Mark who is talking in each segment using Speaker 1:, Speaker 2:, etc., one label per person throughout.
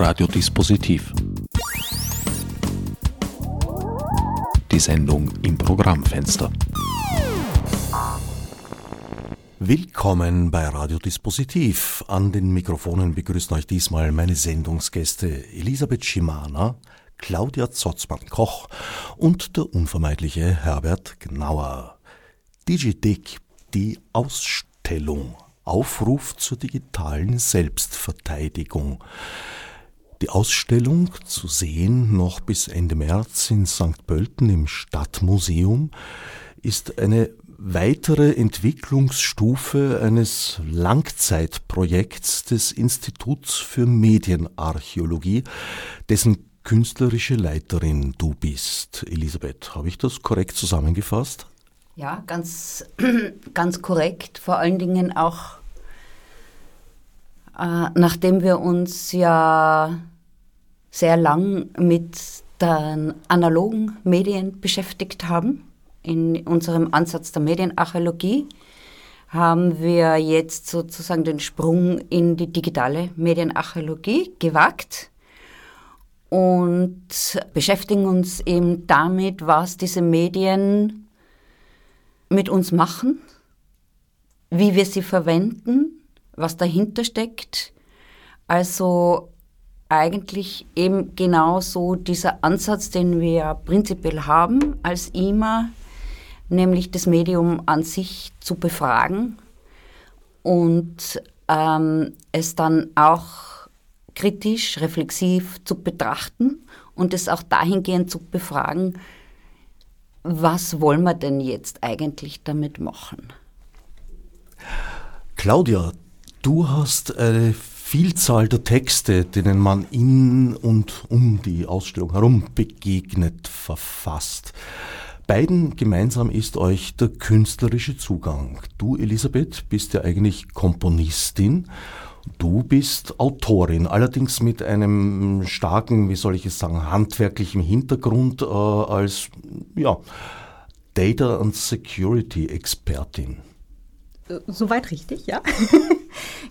Speaker 1: Radiodispositiv. Die Sendung im Programmfenster. Willkommen bei Radiodispositiv. An den Mikrofonen begrüßen euch diesmal meine Sendungsgäste Elisabeth Schimana, Claudia Zotzmann-Koch und der unvermeidliche Herbert Gnauer. DigiDick, die Ausstellung. Aufruf zur digitalen Selbstverteidigung. Die Ausstellung zu sehen noch bis Ende März in St. Pölten im Stadtmuseum ist eine weitere Entwicklungsstufe eines Langzeitprojekts des Instituts für Medienarchäologie, dessen künstlerische Leiterin du bist. Elisabeth, habe ich das korrekt zusammengefasst?
Speaker 2: Ja, ganz, ganz korrekt. Vor allen Dingen auch, nachdem wir uns ja sehr lang mit den analogen Medien beschäftigt haben, in unserem Ansatz der Medienarchäologie, haben wir jetzt sozusagen den Sprung in die digitale Medienarchäologie gewagt und beschäftigen uns eben damit, was diese Medien mit uns machen, wie wir sie verwenden, was dahinter steckt. Also eigentlich eben genau so dieser Ansatz, den wir prinzipiell haben als IMA, nämlich das Medium an sich zu befragen und ähm, es dann auch kritisch, reflexiv zu betrachten und es auch dahingehend zu befragen, was wollen wir denn jetzt eigentlich damit machen?
Speaker 1: Claudia, du hast eine Vielzahl der Texte, denen man in und um die Ausstellung herum begegnet, verfasst. Beiden gemeinsam ist euch der künstlerische Zugang. Du, Elisabeth, bist ja eigentlich Komponistin Du bist Autorin, allerdings mit einem starken, wie soll ich es sagen, handwerklichen Hintergrund äh, als ja, Data and Security Expertin.
Speaker 3: Äh, soweit richtig, ja.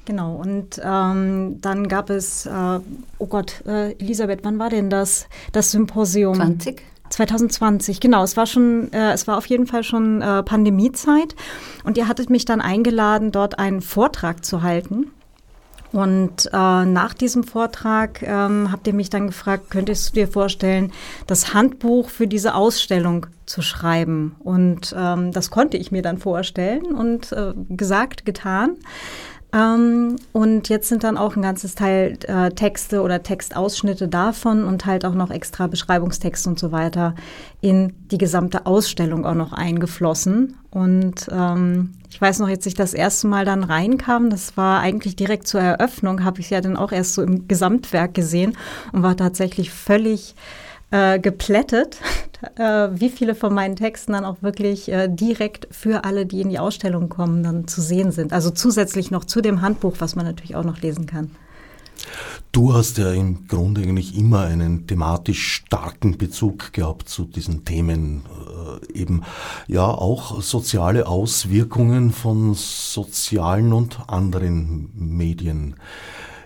Speaker 3: genau. Und ähm, dann gab es, äh, oh Gott, äh, Elisabeth, wann war denn das, das Symposium?
Speaker 2: 20.
Speaker 3: 2020, genau. Es war schon, äh, es war auf jeden Fall schon äh, Pandemiezeit. Und ihr hattet mich dann eingeladen, dort einen Vortrag zu halten. Und äh, nach diesem Vortrag ähm, habt ihr mich dann gefragt, könntest du dir vorstellen, das Handbuch für diese Ausstellung zu schreiben? Und ähm, das konnte ich mir dann vorstellen und äh, gesagt, getan. Ähm, und jetzt sind dann auch ein ganzes Teil äh, Texte oder Textausschnitte davon und halt auch noch extra Beschreibungstexte und so weiter in die gesamte Ausstellung auch noch eingeflossen. Und ähm, ich weiß noch, jetzt ich das erste Mal dann reinkam, das war eigentlich direkt zur Eröffnung, habe ich ja dann auch erst so im Gesamtwerk gesehen und war tatsächlich völlig äh, geplättet, äh, wie viele von meinen Texten dann auch wirklich äh, direkt für alle, die in die Ausstellung kommen, dann zu sehen sind. Also zusätzlich noch zu dem Handbuch, was man natürlich auch noch lesen kann.
Speaker 1: Du hast ja im Grunde eigentlich immer einen thematisch starken Bezug gehabt zu diesen Themen, äh, eben ja auch soziale Auswirkungen von sozialen und anderen Medien.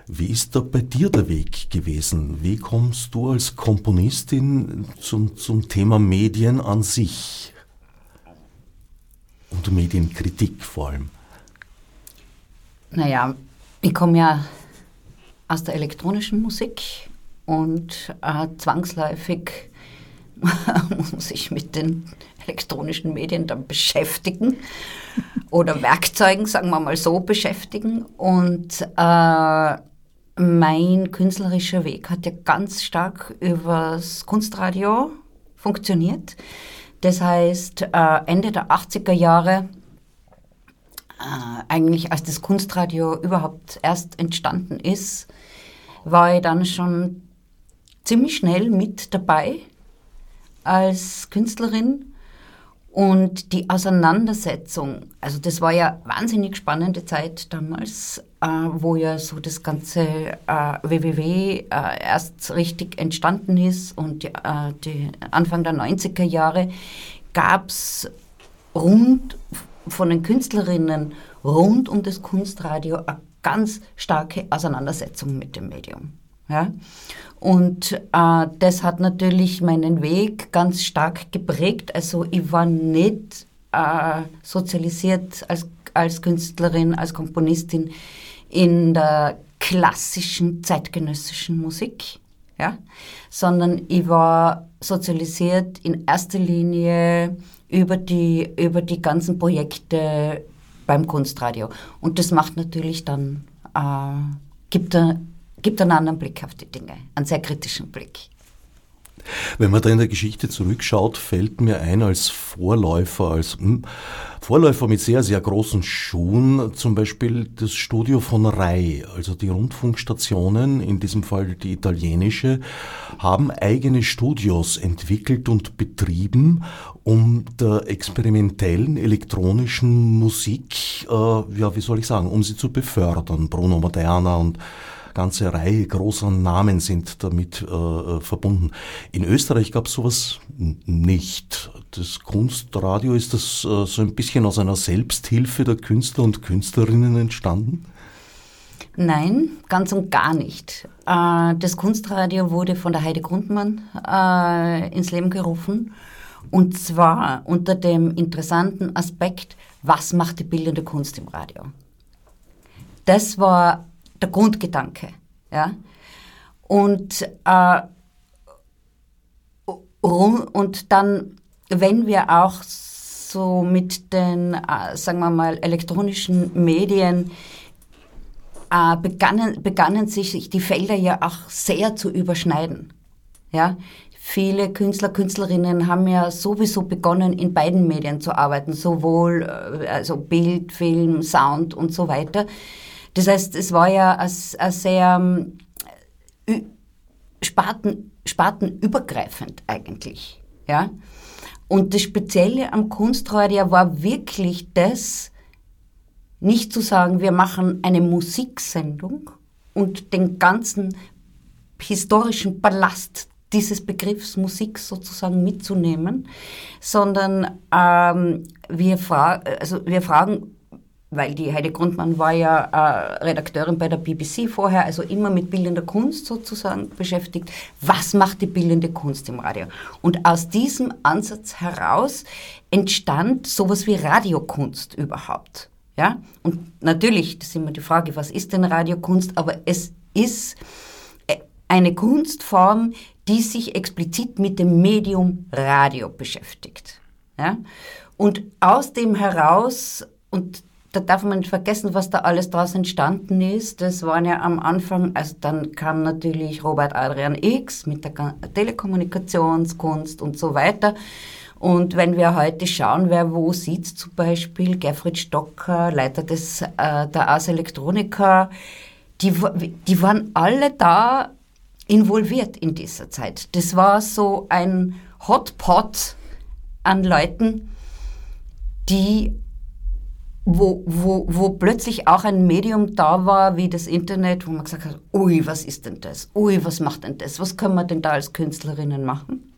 Speaker 1: Wie ist da bei dir der Weg gewesen? Wie kommst du als Komponistin zum, zum Thema Medien an sich? Und Medienkritik vor allem.
Speaker 2: Naja, ich komme ja aus der elektronischen Musik und äh, zwangsläufig muss ich mit den elektronischen Medien dann beschäftigen oder Werkzeugen, sagen wir mal so, beschäftigen. Und äh, mein künstlerischer Weg hat ja ganz stark übers Kunstradio funktioniert. Das heißt, äh, Ende der 80er Jahre, äh, eigentlich als das Kunstradio überhaupt erst entstanden ist, war ich dann schon ziemlich schnell mit dabei als Künstlerin und die Auseinandersetzung, also das war ja wahnsinnig spannende Zeit damals, äh, wo ja so das ganze äh, WWW äh, erst richtig entstanden ist und die, äh, die Anfang der 90er Jahre gab es rund von den Künstlerinnen rund um das Kunstradio eine ganz starke Auseinandersetzung mit dem Medium. Ja? Und äh, das hat natürlich meinen Weg ganz stark geprägt. Also ich war nicht äh, sozialisiert als, als Künstlerin, als Komponistin in der klassischen zeitgenössischen Musik, ja? sondern ich war sozialisiert in erster Linie über die, über die ganzen Projekte beim Kunstradio. Und das macht natürlich dann, äh, gibt, a, gibt einen anderen Blick auf die Dinge, einen sehr kritischen Blick.
Speaker 1: Wenn man da in der Geschichte zurückschaut, fällt mir ein als Vorläufer, als hm, Vorläufer mit sehr, sehr großen Schuhen, zum Beispiel das Studio von Rai, also die Rundfunkstationen, in diesem Fall die italienische, haben eigene Studios entwickelt und betrieben, um der experimentellen elektronischen Musik, äh, ja, wie soll ich sagen, um sie zu befördern. Bruno Moderna und ganze Reihe großer Namen sind damit äh, äh verbunden. In Österreich gab es sowas nicht. Das Kunstradio ist das äh, so ein bisschen aus einer Selbsthilfe der Künstler und Künstlerinnen entstanden?
Speaker 2: Nein, ganz und gar nicht. Äh, das Kunstradio wurde von der Heide Grundmann äh, ins Leben gerufen. Und zwar unter dem interessanten Aspekt, was macht die bildende Kunst im Radio? Das war der Grundgedanke. Ja? Und, äh, und dann, wenn wir auch so mit den, äh, sagen wir mal, elektronischen Medien äh, begannen, begannen sich die Felder ja auch sehr zu überschneiden. Ja? Viele Künstler, Künstlerinnen haben ja sowieso begonnen, in beiden Medien zu arbeiten, sowohl äh, also Bild, Film, Sound und so weiter. Das heißt, es war ja ein, ein sehr äh, Sparten, spartenübergreifend eigentlich. Ja? Und das Spezielle am Kunstradio war wirklich das, nicht zu sagen, wir machen eine Musiksendung und den ganzen historischen Ballast dieses Begriffs Musik sozusagen mitzunehmen, sondern ähm, wir, fra also wir fragen weil die Heide Grundmann war ja äh, Redakteurin bei der BBC vorher, also immer mit bildender Kunst sozusagen beschäftigt. Was macht die bildende Kunst im Radio? Und aus diesem Ansatz heraus entstand sowas wie Radiokunst überhaupt. Ja? Und natürlich, das ist immer die Frage, was ist denn Radiokunst? Aber es ist äh, eine Kunstform, die sich explizit mit dem Medium Radio beschäftigt. Ja? Und aus dem heraus, und da darf man nicht vergessen, was da alles daraus entstanden ist. Das waren ja am Anfang, also dann kam natürlich Robert Adrian X mit der Telekommunikationskunst und so weiter. Und wenn wir heute schauen, wer wo sitzt, zum Beispiel Gerfried Stocker, Leiter des, äh, der Ars Electronica, die, die waren alle da involviert in dieser Zeit. Das war so ein Hotpot an Leuten, die wo, wo, wo plötzlich auch ein Medium da war, wie das Internet, wo man gesagt hat, ui, was ist denn das? Ui, was macht denn das? Was können wir denn da als Künstlerinnen machen?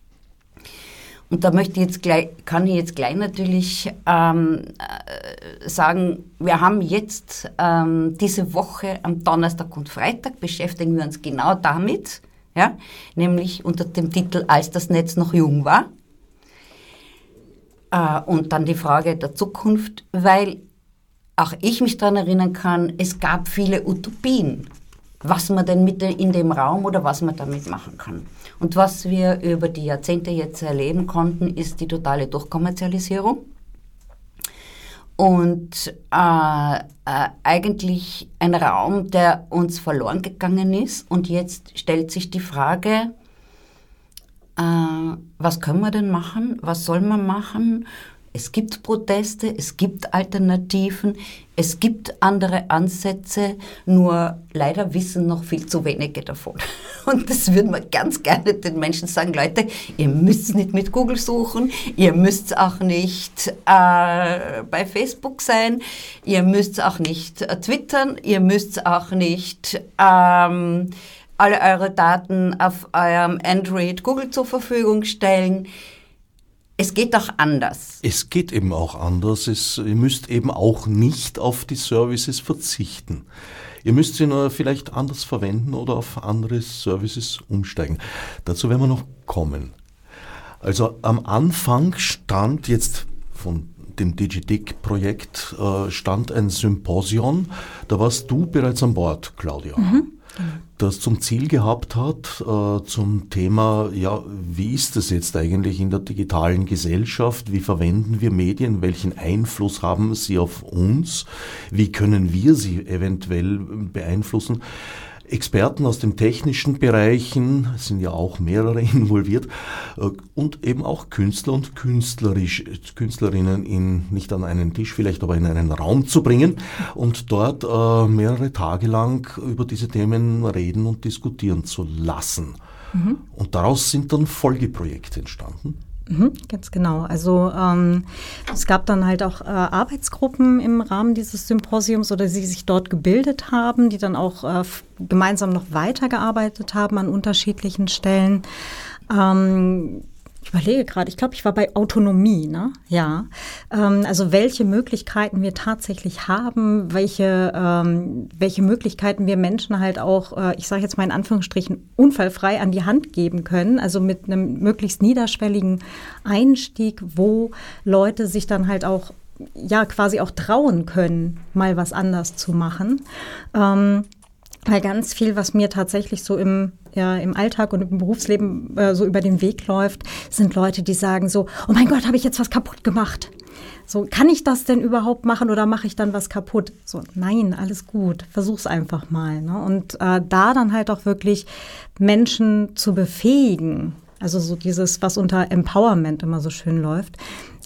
Speaker 2: Und da möchte ich jetzt gleich, kann ich jetzt gleich natürlich ähm, äh, sagen, wir haben jetzt ähm, diese Woche am Donnerstag und Freitag beschäftigen wir uns genau damit, ja, nämlich unter dem Titel Als das Netz noch jung war. Äh, und dann die Frage der Zukunft, weil auch ich mich daran erinnern kann, es gab viele Utopien, was man denn mit in dem Raum oder was man damit machen kann. Und was wir über die Jahrzehnte jetzt erleben konnten, ist die totale Durchkommerzialisierung. Und äh, äh, eigentlich ein Raum, der uns verloren gegangen ist. Und jetzt stellt sich die Frage, äh, was können wir denn machen? Was soll man machen? Es gibt Proteste, es gibt Alternativen, es gibt andere Ansätze, nur leider wissen noch viel zu wenige davon. Und das würde man ganz gerne den Menschen sagen, Leute, ihr müsst nicht mit Google suchen, ihr müsst auch nicht äh, bei Facebook sein, ihr müsst auch nicht äh, twittern, ihr müsst auch nicht... Ähm, alle eure Daten auf eurem Android Google zur Verfügung stellen. Es geht doch anders.
Speaker 1: Es geht eben auch anders. Es, ihr müsst eben auch nicht auf die Services verzichten. Ihr müsst sie nur vielleicht anders verwenden oder auf andere Services umsteigen. Dazu werden wir noch kommen. Also am Anfang stand jetzt von dem DigiDic-Projekt äh, stand ein Symposion. Da warst du bereits an Bord, Claudia. Mhm das zum Ziel gehabt hat, äh, zum Thema, ja, wie ist es jetzt eigentlich in der digitalen Gesellschaft? Wie verwenden wir Medien? Welchen Einfluss haben sie auf uns? Wie können wir sie eventuell beeinflussen? Experten aus den technischen Bereichen, sind ja auch mehrere involviert, äh, und eben auch Künstler und Künstlerisch, Künstlerinnen in, nicht an einen Tisch vielleicht, aber in einen Raum zu bringen und dort äh, mehrere Tage lang über diese Themen reden und diskutieren zu lassen. Mhm. Und daraus sind dann Folgeprojekte entstanden.
Speaker 3: Mhm, ganz genau. Also ähm, es gab dann halt auch äh, Arbeitsgruppen im Rahmen dieses Symposiums oder die sich dort gebildet haben, die dann auch äh, gemeinsam noch weitergearbeitet haben an unterschiedlichen Stellen. Ähm, ich überlege gerade, ich glaube, ich war bei Autonomie, ne? Ja. Ähm, also welche Möglichkeiten wir tatsächlich haben, welche, ähm, welche Möglichkeiten wir Menschen halt auch, äh, ich sage jetzt mal in Anführungsstrichen, unfallfrei an die Hand geben können. Also mit einem möglichst niederschwelligen Einstieg, wo Leute sich dann halt auch ja quasi auch trauen können, mal was anders zu machen. Ähm, weil ganz viel, was mir tatsächlich so im, ja, im Alltag und im Berufsleben äh, so über den Weg läuft, sind Leute, die sagen so, oh mein Gott, habe ich jetzt was kaputt gemacht? So, kann ich das denn überhaupt machen oder mache ich dann was kaputt? So, nein, alles gut, versuch's einfach mal. Ne? Und äh, da dann halt auch wirklich Menschen zu befähigen, also so dieses, was unter Empowerment immer so schön läuft,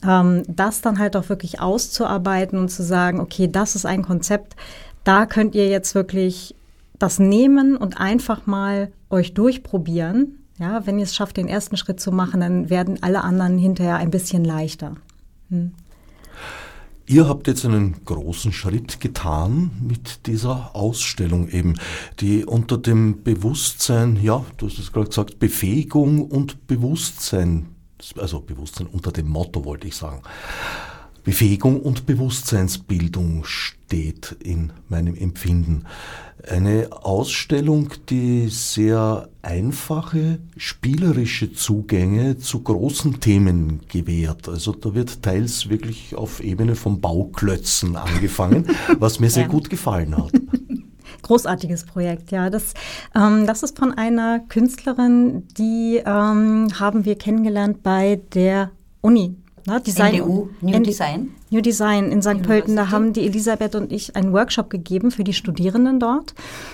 Speaker 3: ähm, das dann halt auch wirklich auszuarbeiten und zu sagen, okay, das ist ein Konzept, da könnt ihr jetzt wirklich das nehmen und einfach mal euch durchprobieren. Ja, wenn ihr es schafft, den ersten Schritt zu machen, dann werden alle anderen hinterher ein bisschen leichter. Hm.
Speaker 1: Ihr habt jetzt einen großen Schritt getan mit dieser Ausstellung eben, die unter dem Bewusstsein, ja, du hast es gerade gesagt, Befähigung und Bewusstsein, also Bewusstsein unter dem Motto wollte ich sagen, Befähigung und Bewusstseinsbildung steht in meinem Empfinden. Eine Ausstellung, die sehr einfache, spielerische Zugänge zu großen Themen gewährt. Also da wird teils wirklich auf Ebene von Bauklötzen angefangen, was mir sehr ja. gut gefallen hat.
Speaker 3: Großartiges Projekt, ja. Das, ähm, das ist von einer Künstlerin, die ähm, haben wir kennengelernt bei der Uni
Speaker 2: Ne, Design, NDU, New N Design.
Speaker 3: New Design in St. Pölten. Da haben die Elisabeth und ich einen Workshop gegeben für die Studierenden dort.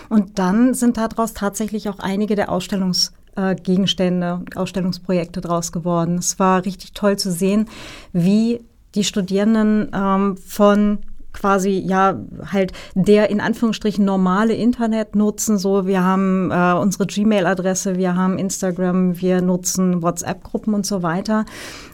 Speaker 3: Und dann sind daraus tatsächlich auch einige der Ausstellungsgegenstände, äh, Ausstellungsprojekte draus geworden. Es war richtig toll zu sehen, wie die Studierenden ähm, von quasi ja halt der in Anführungsstrichen normale Internet nutzen. So, wir haben äh, unsere Gmail-Adresse, wir haben Instagram, wir nutzen WhatsApp-Gruppen und so weiter.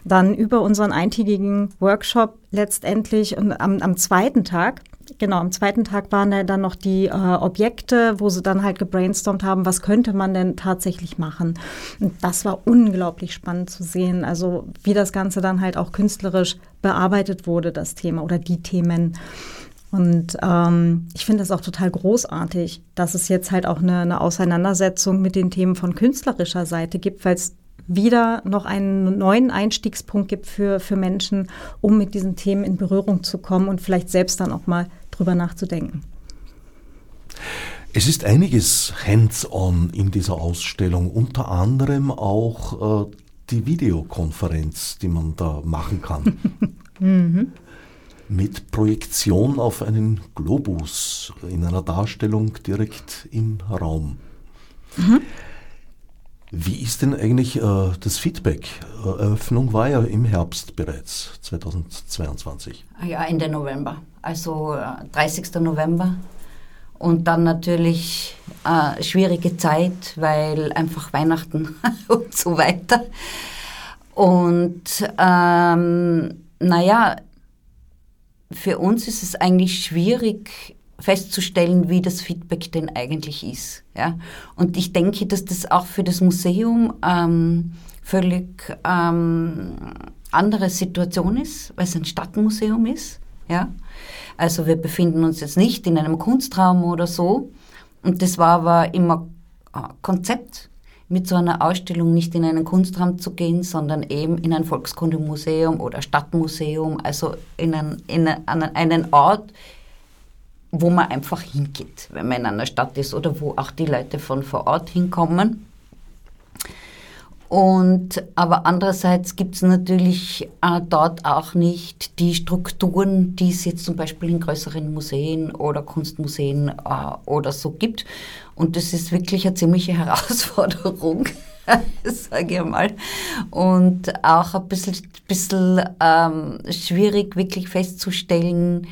Speaker 3: Dann über unseren eintägigen Workshop letztendlich und am, am zweiten Tag Genau, am zweiten Tag waren da dann noch die äh, Objekte, wo sie dann halt gebrainstormt haben, was könnte man denn tatsächlich machen. Und das war unglaublich spannend zu sehen, also wie das Ganze dann halt auch künstlerisch bearbeitet wurde, das Thema oder die Themen. Und ähm, ich finde das auch total großartig, dass es jetzt halt auch eine, eine Auseinandersetzung mit den Themen von künstlerischer Seite gibt, weil es wieder noch einen neuen Einstiegspunkt gibt für, für Menschen, um mit diesen Themen in Berührung zu kommen und vielleicht selbst dann auch mal drüber nachzudenken.
Speaker 1: Es ist einiges hands-on in dieser Ausstellung, unter anderem auch äh, die Videokonferenz, die man da machen kann. mhm. Mit Projektion auf einen Globus in einer Darstellung direkt im Raum. Mhm. Wie ist denn eigentlich äh, das Feedback? Äh, Eröffnung war ja im Herbst bereits, 2022.
Speaker 2: Ah ja, Ende November, also äh, 30. November. Und dann natürlich äh, schwierige Zeit, weil einfach Weihnachten und so weiter. Und ähm, naja, für uns ist es eigentlich schwierig, festzustellen, wie das Feedback denn eigentlich ist. Ja? Und ich denke, dass das auch für das Museum ähm, völlig ähm, andere Situation ist, weil es ein Stadtmuseum ist. Ja? Also wir befinden uns jetzt nicht in einem Kunstraum oder so. Und das war aber immer Konzept, mit so einer Ausstellung nicht in einen Kunstraum zu gehen, sondern eben in ein Volkskundemuseum oder Stadtmuseum, also in, ein, in einen Ort, wo man einfach hingeht, wenn man in einer Stadt ist oder wo auch die Leute von vor Ort hinkommen. Und, aber andererseits gibt es natürlich äh, dort auch nicht die Strukturen, die es jetzt zum Beispiel in größeren Museen oder Kunstmuseen äh, oder so gibt. Und das ist wirklich eine ziemliche Herausforderung, sage ich mal. Und auch ein bisschen, bisschen ähm, schwierig wirklich festzustellen,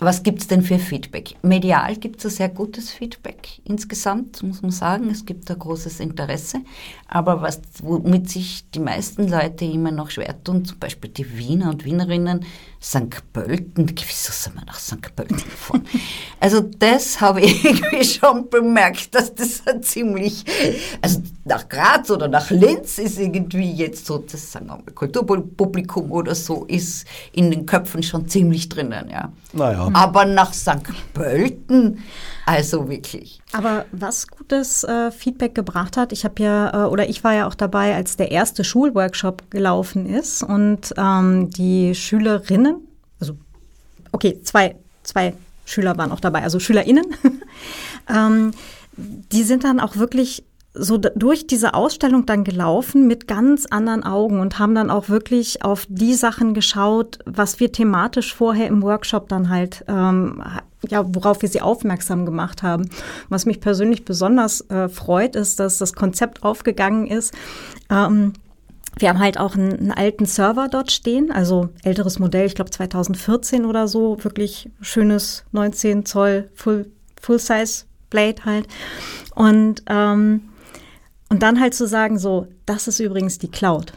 Speaker 2: was gibt es denn für Feedback? Medial gibt es ein sehr gutes Feedback insgesamt, muss man sagen. Es gibt ein großes Interesse. Aber was, womit sich die meisten Leute immer noch schwer tun, zum Beispiel die Wiener und Wienerinnen, St. Pölten, wieso sind wir nach St. Pölten gefahren? also das habe ich irgendwie schon bemerkt, dass das ziemlich, also nach Graz oder nach Linz ist irgendwie jetzt so, das sagen wir mal, Kulturpublikum oder so, ist in den Köpfen schon ziemlich drinnen, ja. Naja. Aber nach St. Pölten, also wirklich.
Speaker 3: Aber was gutes äh, Feedback gebracht hat, ich habe ja, äh, oder ich war ja auch dabei, als der erste Schulworkshop gelaufen ist und ähm, die Schülerinnen, okay, zwei, zwei Schüler waren auch dabei, also SchülerInnen, ähm, die sind dann auch wirklich so durch diese Ausstellung dann gelaufen mit ganz anderen Augen und haben dann auch wirklich auf die Sachen geschaut, was wir thematisch vorher im Workshop dann halt, ähm, ja, worauf wir sie aufmerksam gemacht haben. Was mich persönlich besonders äh, freut, ist, dass das Konzept aufgegangen ist. Ähm, wir haben halt auch einen, einen, alten Server dort stehen, also älteres Modell, ich glaube 2014 oder so, wirklich schönes 19 Zoll Full, Full Size Blade halt. Und ähm, und dann halt zu sagen, so, das ist übrigens die Cloud.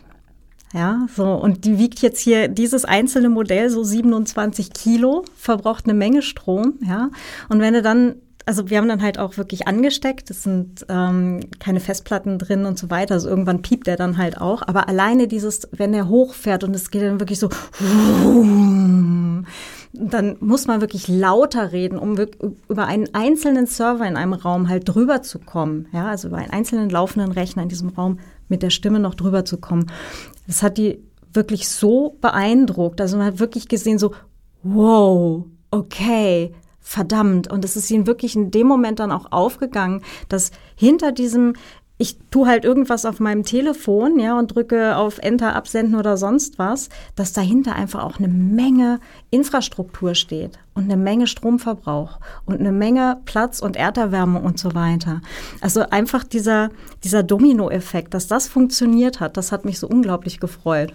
Speaker 3: Ja, so, und die wiegt jetzt hier, dieses einzelne Modell, so 27 Kilo, verbraucht eine Menge Strom, ja. Und wenn du dann, also wir haben dann halt auch wirklich angesteckt, es sind ähm, keine Festplatten drin und so weiter, also irgendwann piept der dann halt auch, aber alleine dieses, wenn er hochfährt und es geht dann wirklich so, dann muss man wirklich lauter reden, um über einen einzelnen Server in einem Raum halt drüber zu kommen. Ja, also über einen einzelnen laufenden Rechner in diesem Raum mit der Stimme noch drüber zu kommen. Das hat die wirklich so beeindruckt. Also man hat wirklich gesehen so, wow, okay, verdammt. Und es ist ihnen wirklich in dem Moment dann auch aufgegangen, dass hinter diesem ich tue halt irgendwas auf meinem Telefon, ja, und drücke auf Enter absenden oder sonst was, dass dahinter einfach auch eine Menge Infrastruktur steht und eine Menge Stromverbrauch und eine Menge Platz und Erderwärmung und so weiter. Also einfach dieser, dieser Dominoeffekt, dass das funktioniert hat, das hat mich so unglaublich gefreut.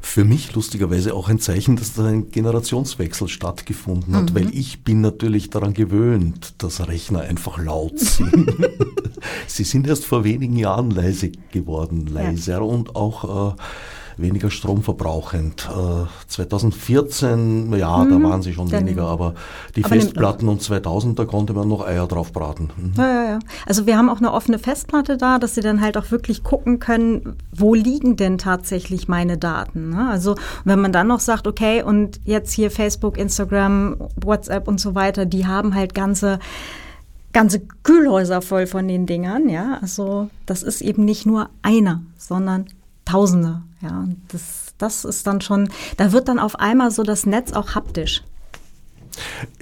Speaker 1: Für mich lustigerweise auch ein Zeichen, dass da ein Generationswechsel stattgefunden hat, mhm. weil ich bin natürlich daran gewöhnt, dass Rechner einfach laut sind. Sie sind erst vor wenigen Jahren leise geworden, leiser ja. und auch äh, weniger stromverbrauchend. 2014, äh, ja, mhm, da waren sie schon weniger, aber die aber Festplatten und 2000, da konnte man noch Eier drauf braten.
Speaker 3: Mhm. Ja, ja, ja. Also wir haben auch eine offene Festplatte da, dass sie dann halt auch wirklich gucken können, wo liegen denn tatsächlich meine Daten. Ne? Also wenn man dann noch sagt, okay, und jetzt hier Facebook, Instagram, WhatsApp und so weiter, die haben halt ganze ganze Kühlhäuser voll von den Dingern, ja. Also das ist eben nicht nur einer, sondern Tausende. Ja, das, das ist dann schon, da wird dann auf einmal so das Netz auch haptisch.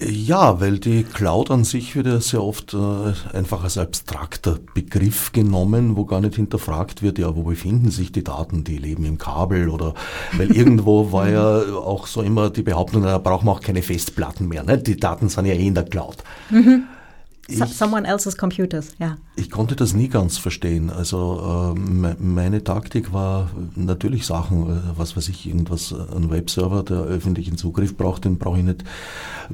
Speaker 1: Ja, weil die Cloud an sich wird ja sehr oft äh, einfach als abstrakter Begriff genommen, wo gar nicht hinterfragt wird, ja, wo befinden sich die Daten, die leben im Kabel oder, weil irgendwo war ja auch so immer die Behauptung, da brauchen wir auch keine Festplatten mehr, ne? die Daten sind ja eh in der Cloud. Mhm.
Speaker 3: Ich, Someone else's computers, ja.
Speaker 1: Ich konnte das nie ganz verstehen. Also äh, meine Taktik war natürlich Sachen, äh, was weiß ich, irgendwas, äh, ein Webserver, der öffentlichen Zugriff braucht, den brauche ich nicht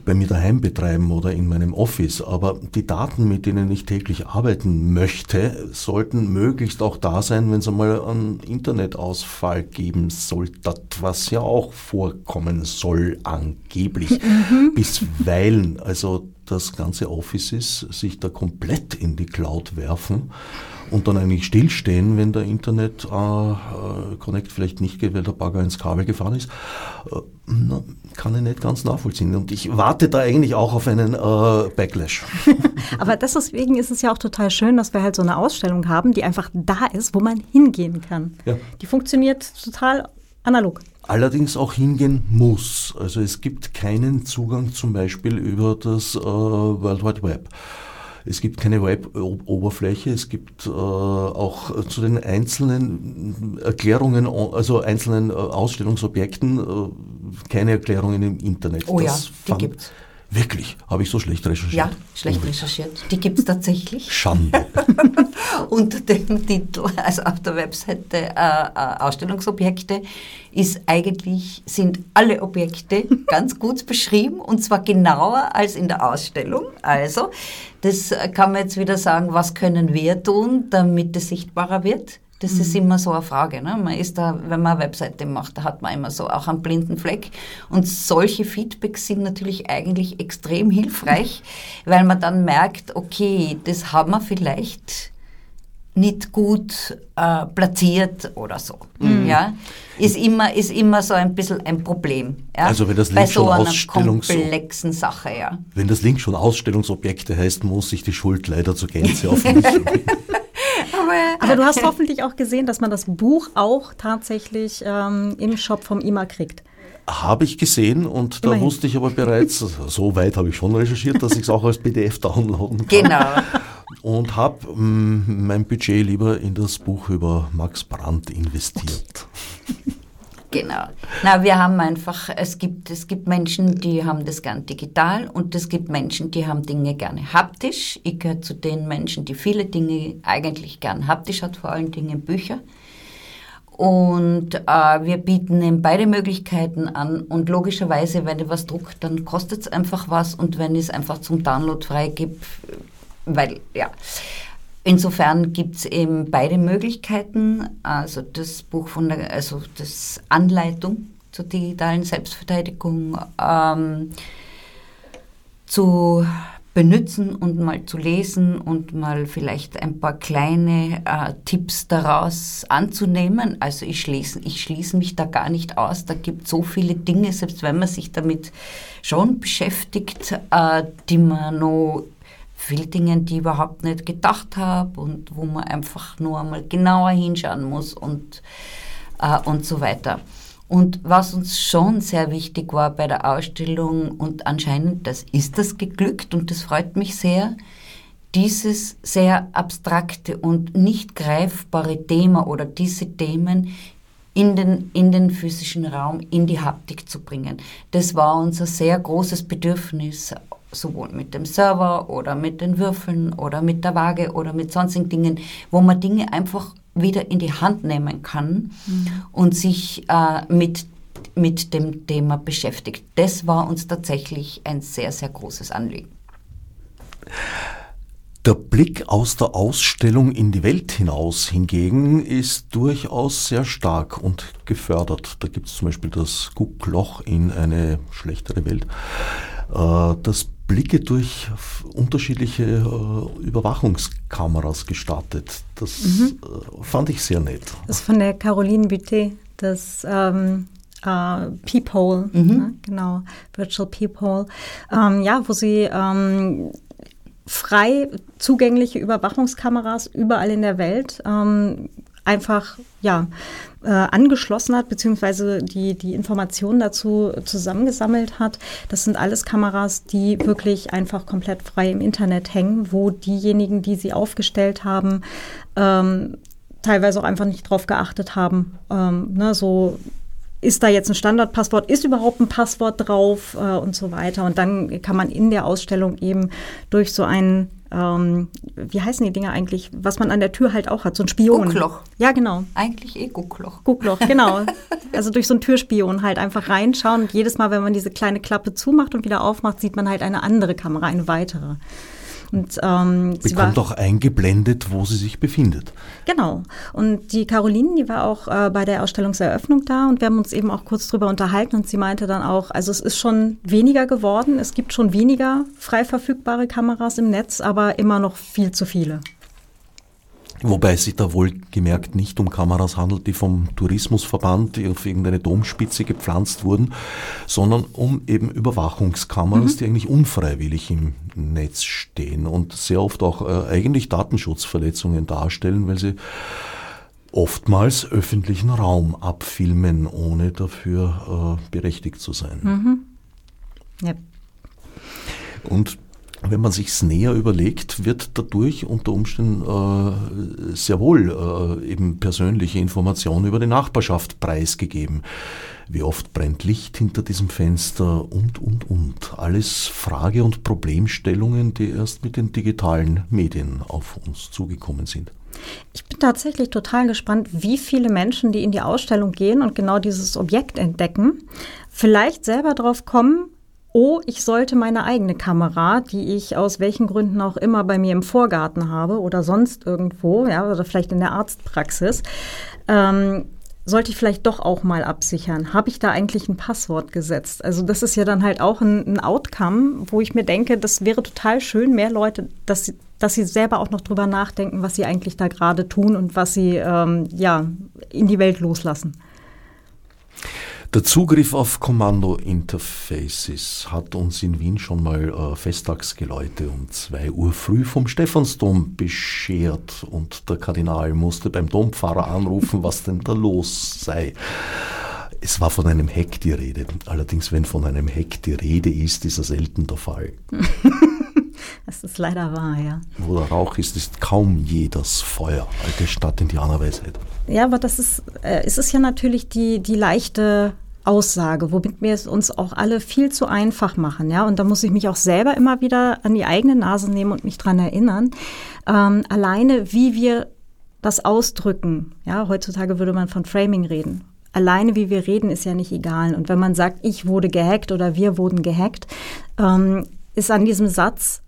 Speaker 1: bei mir daheim betreiben oder in meinem Office. Aber die Daten, mit denen ich täglich arbeiten möchte, sollten möglichst auch da sein, wenn es einmal einen Internetausfall geben sollte, was ja auch vorkommen soll, angeblich. Mhm. Bisweilen. Also dass ganze Offices sich da komplett in die Cloud werfen und dann eigentlich stillstehen, wenn der Internet äh, äh Connect vielleicht nicht geht, weil der Bagger ins Kabel gefahren ist. Äh, na, kann ich nicht ganz nachvollziehen. Und ich warte da eigentlich auch auf einen äh, Backlash.
Speaker 3: Aber deswegen ist es ja auch total schön, dass wir halt so eine Ausstellung haben, die einfach da ist, wo man hingehen kann. Ja. Die funktioniert total analog.
Speaker 1: Allerdings auch hingehen muss. Also es gibt keinen Zugang zum Beispiel über das äh, World Wide Web. Es gibt keine Web-Oberfläche, es gibt äh, auch zu den einzelnen Erklärungen, also einzelnen äh, Ausstellungsobjekten äh, keine Erklärungen im Internet.
Speaker 2: Oh das ja, die gibt's.
Speaker 1: Wirklich? Habe ich so schlecht recherchiert?
Speaker 2: Ja, schlecht recherchiert. Die gibt es tatsächlich.
Speaker 1: Schande.
Speaker 2: Unter dem Titel, also auf der Webseite äh, äh, Ausstellungsobjekte, ist eigentlich, sind alle Objekte ganz gut beschrieben und zwar genauer als in der Ausstellung. Also, das kann man jetzt wieder sagen, was können wir tun, damit es sichtbarer wird. Das mhm. ist immer so eine Frage. Ne? Man ist da, wenn man eine Webseite macht, da hat man immer so auch einen blinden Fleck. Und solche Feedbacks sind natürlich eigentlich extrem hilfreich, weil man dann merkt, okay, das haben wir vielleicht nicht gut äh, platziert oder so. Mhm. Ja? Ist, immer, ist immer so ein bisschen ein Problem. Ja?
Speaker 1: Also wenn das Link Bei so einer komplexen
Speaker 2: Sache, ja.
Speaker 1: Wenn das Link schon Ausstellungsobjekte heißt, muss ich die Schuld leider zur Gänze auf mich
Speaker 3: aber, du hast hoffentlich auch gesehen, dass man das Buch auch tatsächlich ähm, im Shop vom IMA kriegt.
Speaker 1: Habe ich gesehen und da Immerhin. wusste ich aber bereits, so weit habe ich schon recherchiert, dass ich es auch als PDF downloaden kann.
Speaker 2: Genau.
Speaker 1: Und habe mm, mein Budget lieber in das Buch über Max Brandt investiert.
Speaker 2: Genau. Na, wir haben einfach, es gibt, es gibt Menschen, die haben das gern digital und es gibt Menschen, die haben Dinge gerne haptisch. Ich gehöre zu den Menschen, die viele Dinge eigentlich gern haptisch hat, vor allen Dingen Bücher. Und äh, wir bieten eben beide Möglichkeiten an. Und logischerweise, wenn ich was druckt, dann kostet es einfach was. Und wenn ich es einfach zum Download freigebe, weil, ja. Insofern gibt es eben beide Möglichkeiten, also das Buch von der, also das Anleitung zur digitalen Selbstverteidigung ähm, zu benutzen und mal zu lesen und mal vielleicht ein paar kleine äh, Tipps daraus anzunehmen. Also ich schließe, ich schließe mich da gar nicht aus. Da gibt so viele Dinge, selbst wenn man sich damit schon beschäftigt, äh, die man noch viele Dinge, die ich überhaupt nicht gedacht habe und wo man einfach nur einmal genauer hinschauen muss und, äh, und so weiter. Und was uns schon sehr wichtig war bei der Ausstellung und anscheinend das ist das geglückt und das freut mich sehr, dieses sehr abstrakte und nicht greifbare Thema oder diese Themen in den, in den physischen Raum, in die Haptik zu bringen. Das war unser sehr großes Bedürfnis sowohl mit dem Server oder mit den Würfeln oder mit der Waage oder mit sonstigen Dingen, wo man Dinge einfach wieder in die Hand nehmen kann mhm. und sich äh, mit, mit dem Thema beschäftigt. Das war uns tatsächlich ein sehr, sehr großes Anliegen.
Speaker 1: Der Blick aus der Ausstellung in die Welt hinaus hingegen ist durchaus sehr stark und gefördert. Da gibt es zum Beispiel das Guckloch in eine schlechtere Welt. Äh, das Blicke durch unterschiedliche äh, Überwachungskameras gestartet. Das mhm. äh, fand ich sehr nett.
Speaker 3: Das ist von der Caroline Butet, das ähm, äh, Peephole, mhm. ne? genau, Virtual Peephole. Ähm, ja, wo sie ähm, frei zugängliche Überwachungskameras überall in der Welt ähm, einfach ja, äh, angeschlossen hat, beziehungsweise die, die Informationen dazu zusammengesammelt hat. Das sind alles Kameras, die wirklich einfach komplett frei im Internet hängen, wo diejenigen, die sie aufgestellt haben, ähm, teilweise auch einfach nicht drauf geachtet haben. Ähm, ne, so ist da jetzt ein Standardpasswort, ist überhaupt ein Passwort drauf äh, und so weiter. Und dann kann man in der Ausstellung eben durch so einen ähm, wie heißen die Dinger eigentlich, was man an der Tür halt auch hat, so ein Spion.
Speaker 2: Guckloch.
Speaker 3: Ja, genau.
Speaker 2: Eigentlich eh Guckloch.
Speaker 3: Guckloch, genau. also durch so ein Türspion halt einfach reinschauen und jedes Mal, wenn man diese kleine Klappe zumacht und wieder aufmacht, sieht man halt eine andere Kamera, eine weitere. Und, ähm,
Speaker 1: Bekommt war, auch eingeblendet, wo sie sich befindet.
Speaker 3: Genau. Und die Caroline, die war auch äh, bei der Ausstellungseröffnung da und wir haben uns eben auch kurz drüber unterhalten und sie meinte dann auch, also es ist schon weniger geworden, es gibt schon weniger frei verfügbare Kameras im Netz, aber immer noch viel zu viele.
Speaker 1: Wobei es sich da wohl gemerkt nicht um Kameras handelt, die vom Tourismusverband auf irgendeine Domspitze gepflanzt wurden, sondern um eben Überwachungskameras, mhm. die eigentlich unfreiwillig im Netz stehen und sehr oft auch äh, eigentlich Datenschutzverletzungen darstellen, weil sie oftmals öffentlichen Raum abfilmen, ohne dafür äh, berechtigt zu sein. Mhm. Ja. Und wenn man sich's näher überlegt, wird dadurch unter Umständen äh, sehr wohl äh, eben persönliche Informationen über die Nachbarschaft preisgegeben. Wie oft brennt Licht hinter diesem Fenster und, und, und. Alles Frage- und Problemstellungen, die erst mit den digitalen Medien auf uns zugekommen sind.
Speaker 3: Ich bin tatsächlich total gespannt, wie viele Menschen, die in die Ausstellung gehen und genau dieses Objekt entdecken, vielleicht selber drauf kommen, oh, ich sollte meine eigene Kamera, die ich aus welchen Gründen auch immer bei mir im Vorgarten habe oder sonst irgendwo, ja, oder vielleicht in der Arztpraxis, ähm, sollte ich vielleicht doch auch mal absichern. Habe ich da eigentlich ein Passwort gesetzt? Also das ist ja dann halt auch ein, ein Outcome, wo ich mir denke, das wäre total schön, mehr Leute, dass sie, dass sie selber auch noch drüber nachdenken, was sie eigentlich da gerade tun und was sie ähm, ja in die Welt loslassen.
Speaker 1: Der Zugriff auf Kommando-Interfaces hat uns in Wien schon mal äh, Festtagsgeläute um zwei Uhr früh vom Stephansdom beschert und der Kardinal musste beim Dompfarrer anrufen, was denn da los sei. Es war von einem Heck die Rede. Allerdings, wenn von einem Heck die Rede ist, ist er selten der Fall.
Speaker 3: das ist leider wahr, ja.
Speaker 1: Wo der Rauch ist, ist kaum je das Feuer. Alte Stadt-Indianerweisheit.
Speaker 3: Ja, aber das ist, äh, es ist ja natürlich die, die leichte Aussage, womit wir es uns auch alle viel zu einfach machen. Ja? Und da muss ich mich auch selber immer wieder an die eigene Nase nehmen und mich dran erinnern. Ähm, alleine, wie wir das ausdrücken. Ja, heutzutage würde man von Framing reden. Alleine, wie wir reden, ist ja nicht egal. Und wenn man sagt, ich wurde gehackt oder wir wurden gehackt, ähm, ist an diesem Satz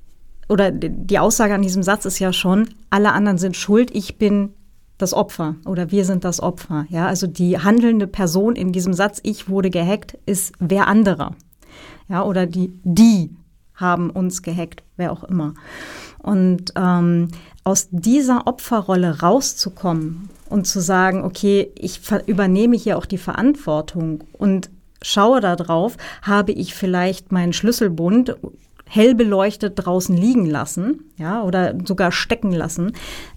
Speaker 3: oder die Aussage an diesem Satz ist ja schon, alle anderen sind schuld, ich bin das Opfer oder wir sind das Opfer. Ja, also die handelnde Person in diesem Satz, ich wurde gehackt, ist wer anderer. Ja, oder die, die haben uns gehackt, wer auch immer. Und ähm, aus dieser Opferrolle rauszukommen und zu sagen, okay, ich übernehme hier auch die Verantwortung und schaue darauf, habe ich vielleicht meinen Schlüsselbund hell beleuchtet draußen liegen lassen, ja, oder sogar stecken lassen.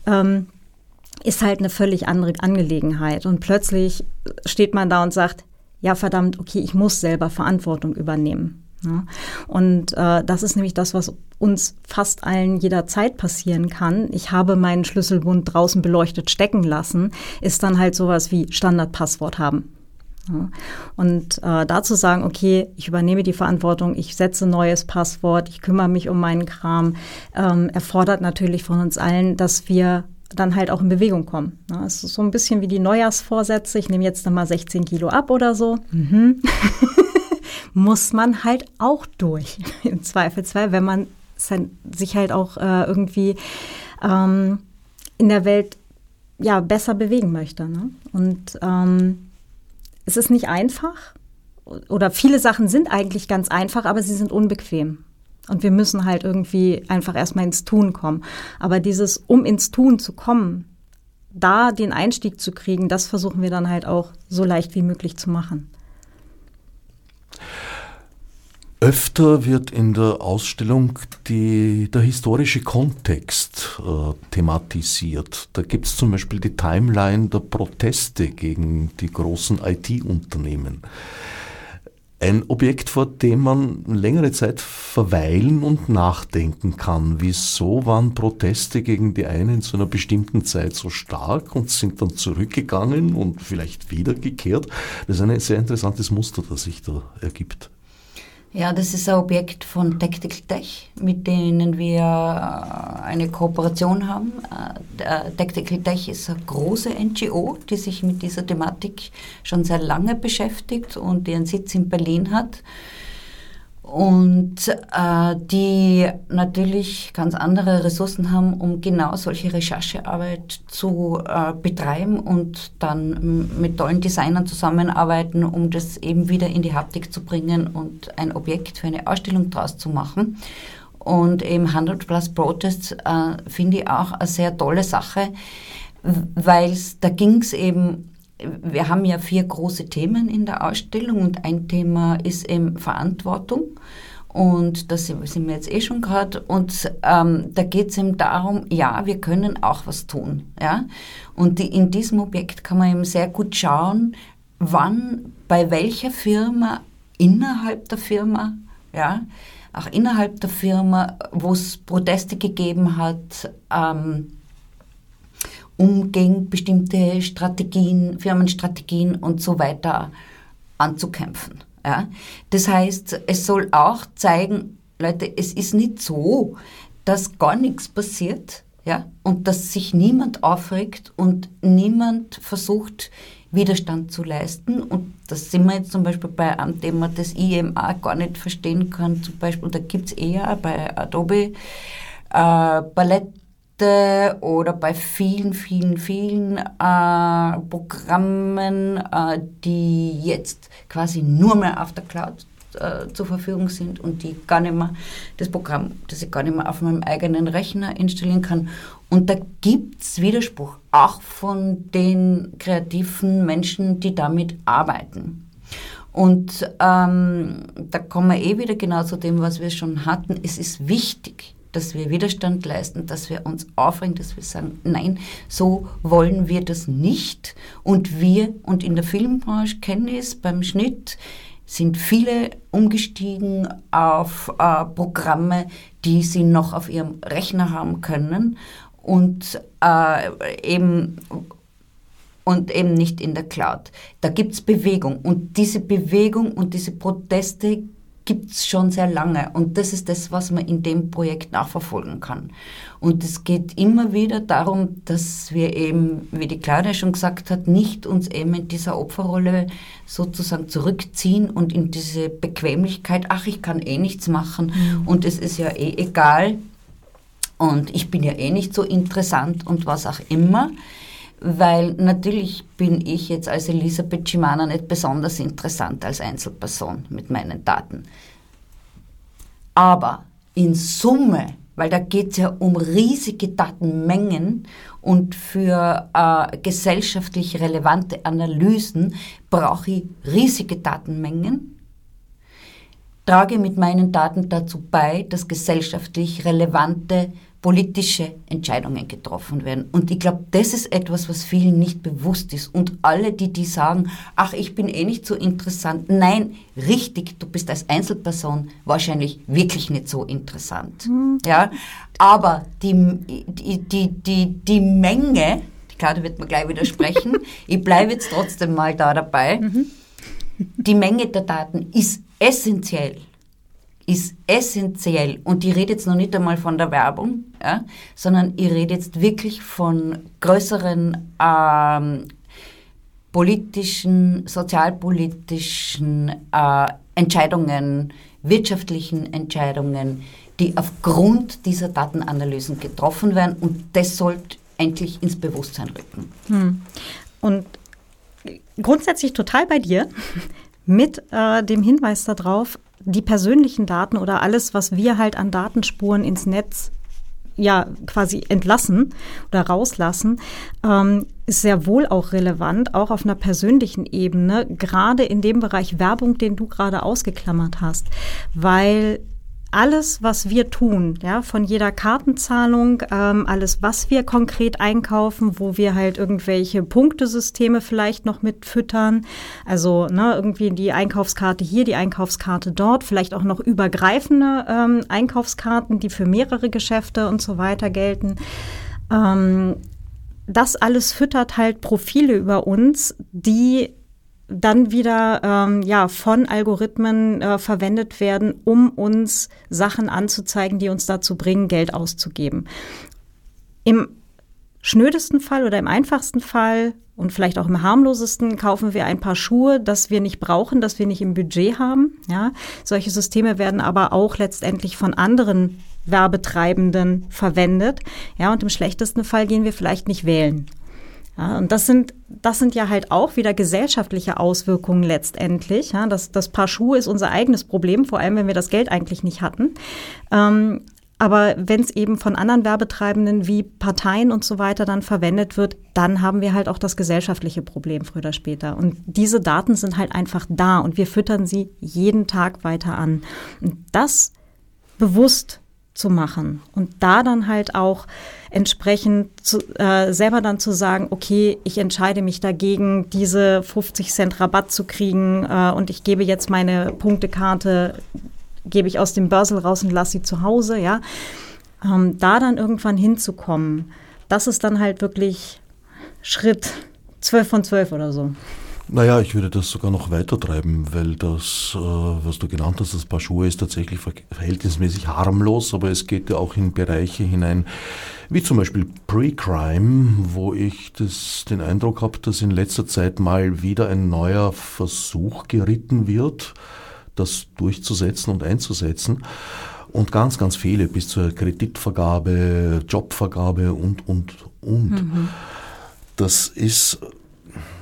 Speaker 3: Ähm, ist halt eine völlig andere Angelegenheit. Und plötzlich steht man da und sagt, ja verdammt, okay, ich muss selber Verantwortung übernehmen. Ja, und äh, das ist nämlich das, was uns fast allen jederzeit passieren kann. Ich habe meinen Schlüsselbund draußen beleuchtet stecken lassen, ist dann halt sowas wie Standardpasswort haben. Und äh, dazu sagen, okay, ich übernehme die Verantwortung, ich setze neues Passwort, ich kümmere mich um meinen Kram, ähm, erfordert natürlich von uns allen, dass wir dann halt auch in Bewegung kommen. Es ist so ein bisschen wie die Neujahrsvorsätze. Ich nehme jetzt nochmal 16 Kilo ab oder so. Mhm. Muss man halt auch durch, im Zweifelsfall, wenn man sich halt auch äh, irgendwie ähm, in der Welt ja, besser bewegen möchte. Ne? Und ähm, es ist nicht einfach oder viele Sachen sind eigentlich ganz einfach, aber sie sind unbequem. Und wir müssen halt irgendwie einfach erstmal ins Tun kommen. Aber dieses, um ins Tun zu kommen, da den Einstieg zu kriegen, das versuchen wir dann halt auch so leicht wie möglich zu machen.
Speaker 1: Öfter wird in der Ausstellung die, der historische Kontext äh, thematisiert. Da gibt es zum Beispiel die Timeline der Proteste gegen die großen IT-Unternehmen ein Objekt, vor dem man längere Zeit verweilen und nachdenken kann. Wieso waren Proteste gegen die einen zu einer bestimmten Zeit so stark und sind dann zurückgegangen und vielleicht wiedergekehrt? Das ist ein sehr interessantes Muster, das sich da ergibt.
Speaker 2: Ja, das ist ein Objekt von Tactical Tech, mit denen wir äh, eine Kooperation haben. Äh, Tactical Tech ist eine große NGO, die sich mit dieser Thematik schon sehr lange beschäftigt und ihren Sitz in Berlin hat. Und äh, die natürlich ganz andere Ressourcen haben, um genau solche Recherchearbeit zu äh, betreiben und dann mit tollen Designern zusammenarbeiten, um das eben wieder in die Haptik zu bringen und ein Objekt für eine Ausstellung draus zu machen. Und eben 100 Plus Protests äh, finde ich auch eine sehr tolle Sache, weil da ging es eben wir haben ja vier große Themen in der Ausstellung und ein Thema ist eben Verantwortung. Und das sind wir jetzt eh schon gerade. Und ähm, da geht es eben darum, ja, wir können auch was tun. Ja? Und die, in diesem Objekt kann man eben sehr gut schauen, wann, bei welcher Firma, innerhalb der Firma, ja, auch innerhalb der Firma, wo es Proteste gegeben hat, ähm, um gegen bestimmte Strategien, Firmenstrategien und so weiter anzukämpfen. Ja? Das heißt, es soll auch zeigen, Leute, es ist nicht so, dass gar nichts passiert ja? und dass sich niemand aufregt und niemand versucht, Widerstand zu leisten. Und das sind wir jetzt zum Beispiel bei einem Thema, das IMA gar nicht verstehen kann. Zum Beispiel, da gibt es eher bei Adobe äh, Ballett oder bei vielen, vielen, vielen äh, Programmen, äh, die jetzt quasi nur mehr auf der Cloud äh, zur Verfügung sind und die gar nicht mehr, das Programm, das ich gar nicht mehr auf meinem eigenen Rechner installieren kann. Und da gibt es Widerspruch, auch von den kreativen Menschen, die damit arbeiten. Und ähm, da kommen wir eh wieder genau zu dem, was wir schon hatten. Es ist wichtig, dass wir Widerstand leisten, dass wir uns aufregen, dass wir sagen, nein, so wollen wir das nicht. Und wir, und in der Filmbranche kenne ich es, beim Schnitt sind viele umgestiegen auf äh, Programme, die sie noch auf ihrem Rechner haben können und äh, eben und eben nicht in der Cloud. Da gibt es Bewegung und diese Bewegung und diese Proteste gibt es schon sehr lange. Und das ist das, was man in dem Projekt nachverfolgen kann. Und es geht immer wieder darum, dass wir eben, wie die Claudia schon gesagt hat, nicht uns eben in dieser Opferrolle sozusagen zurückziehen und in diese Bequemlichkeit, ach, ich kann eh nichts machen mhm. und es ist ja eh egal und ich bin ja eh nicht so interessant und was auch immer weil natürlich bin ich jetzt als Elisabeth Schimana nicht besonders interessant als Einzelperson mit meinen Daten. Aber in Summe, weil da geht es ja um riesige Datenmengen und für äh, gesellschaftlich relevante Analysen brauche ich riesige Datenmengen, trage mit meinen Daten dazu bei, dass gesellschaftlich relevante politische Entscheidungen getroffen werden. Und ich glaube, das ist etwas, was vielen nicht bewusst ist. Und alle, die, die sagen, ach, ich bin eh nicht so interessant. Nein, richtig, du bist als Einzelperson wahrscheinlich wirklich nicht so interessant. Mhm. Ja, aber die, die, die, die, die Menge, die Claudia wird mir gleich widersprechen, ich bleibe jetzt trotzdem mal da dabei, mhm. die Menge der Daten ist essentiell ist essentiell. Und ich rede jetzt noch nicht einmal von der Werbung, ja, sondern ich rede jetzt wirklich von größeren ähm, politischen, sozialpolitischen äh, Entscheidungen, wirtschaftlichen Entscheidungen, die aufgrund dieser Datenanalysen getroffen werden. Und das sollte endlich ins Bewusstsein rücken. Hm.
Speaker 3: Und grundsätzlich total bei dir mit äh, dem Hinweis darauf, die persönlichen Daten oder alles, was wir halt an Datenspuren ins Netz ja quasi entlassen oder rauslassen, ähm, ist sehr wohl auch relevant, auch auf einer persönlichen Ebene, gerade in dem Bereich Werbung, den du gerade ausgeklammert hast, weil alles, was wir tun, ja, von jeder Kartenzahlung, ähm, alles, was wir konkret einkaufen, wo wir halt irgendwelche Punktesysteme vielleicht noch mit füttern, also ne, irgendwie die Einkaufskarte hier, die Einkaufskarte dort, vielleicht auch noch übergreifende ähm, Einkaufskarten, die für mehrere Geschäfte und so weiter gelten. Ähm, das alles füttert halt Profile über uns, die dann wieder ähm, ja, von Algorithmen äh, verwendet werden, um uns Sachen anzuzeigen, die uns dazu bringen, Geld auszugeben. Im schnödesten Fall oder im einfachsten Fall und vielleicht auch im harmlosesten kaufen wir ein paar Schuhe, das wir nicht brauchen, das wir nicht im Budget haben. Ja, solche Systeme werden aber auch letztendlich von anderen Werbetreibenden verwendet. Ja, und im schlechtesten Fall gehen wir vielleicht nicht wählen. Ja, und das sind, das sind ja halt auch wieder gesellschaftliche Auswirkungen letztendlich. Ja, das, das Paar Schuhe ist unser eigenes Problem, vor allem wenn wir das Geld eigentlich nicht hatten. Ähm, aber wenn es eben von anderen Werbetreibenden wie Parteien und so weiter dann verwendet wird, dann haben wir halt auch das gesellschaftliche Problem früher oder später. Und diese Daten sind halt einfach da und wir füttern sie jeden Tag weiter an. Und das bewusst zu machen und da dann halt auch entsprechend zu, äh, selber dann zu sagen, okay, ich entscheide mich dagegen, diese 50 Cent Rabatt zu kriegen äh, und ich gebe jetzt meine Punktekarte gebe ich aus dem Börsel raus und lasse sie zu Hause, ja. Ähm, da dann irgendwann hinzukommen, das ist dann halt wirklich Schritt 12 von 12 oder so.
Speaker 1: Naja, ich würde das sogar noch weiter treiben, weil das, äh, was du genannt hast, das Paar Schuhe ist tatsächlich verhältnismäßig harmlos, aber es geht ja auch in Bereiche hinein, wie zum Beispiel Pre-Crime, wo ich das, den Eindruck habe, dass in letzter Zeit mal wieder ein neuer Versuch geritten wird, das durchzusetzen und einzusetzen. Und ganz, ganz viele bis zur Kreditvergabe, Jobvergabe und, und, und. Mhm. Das ist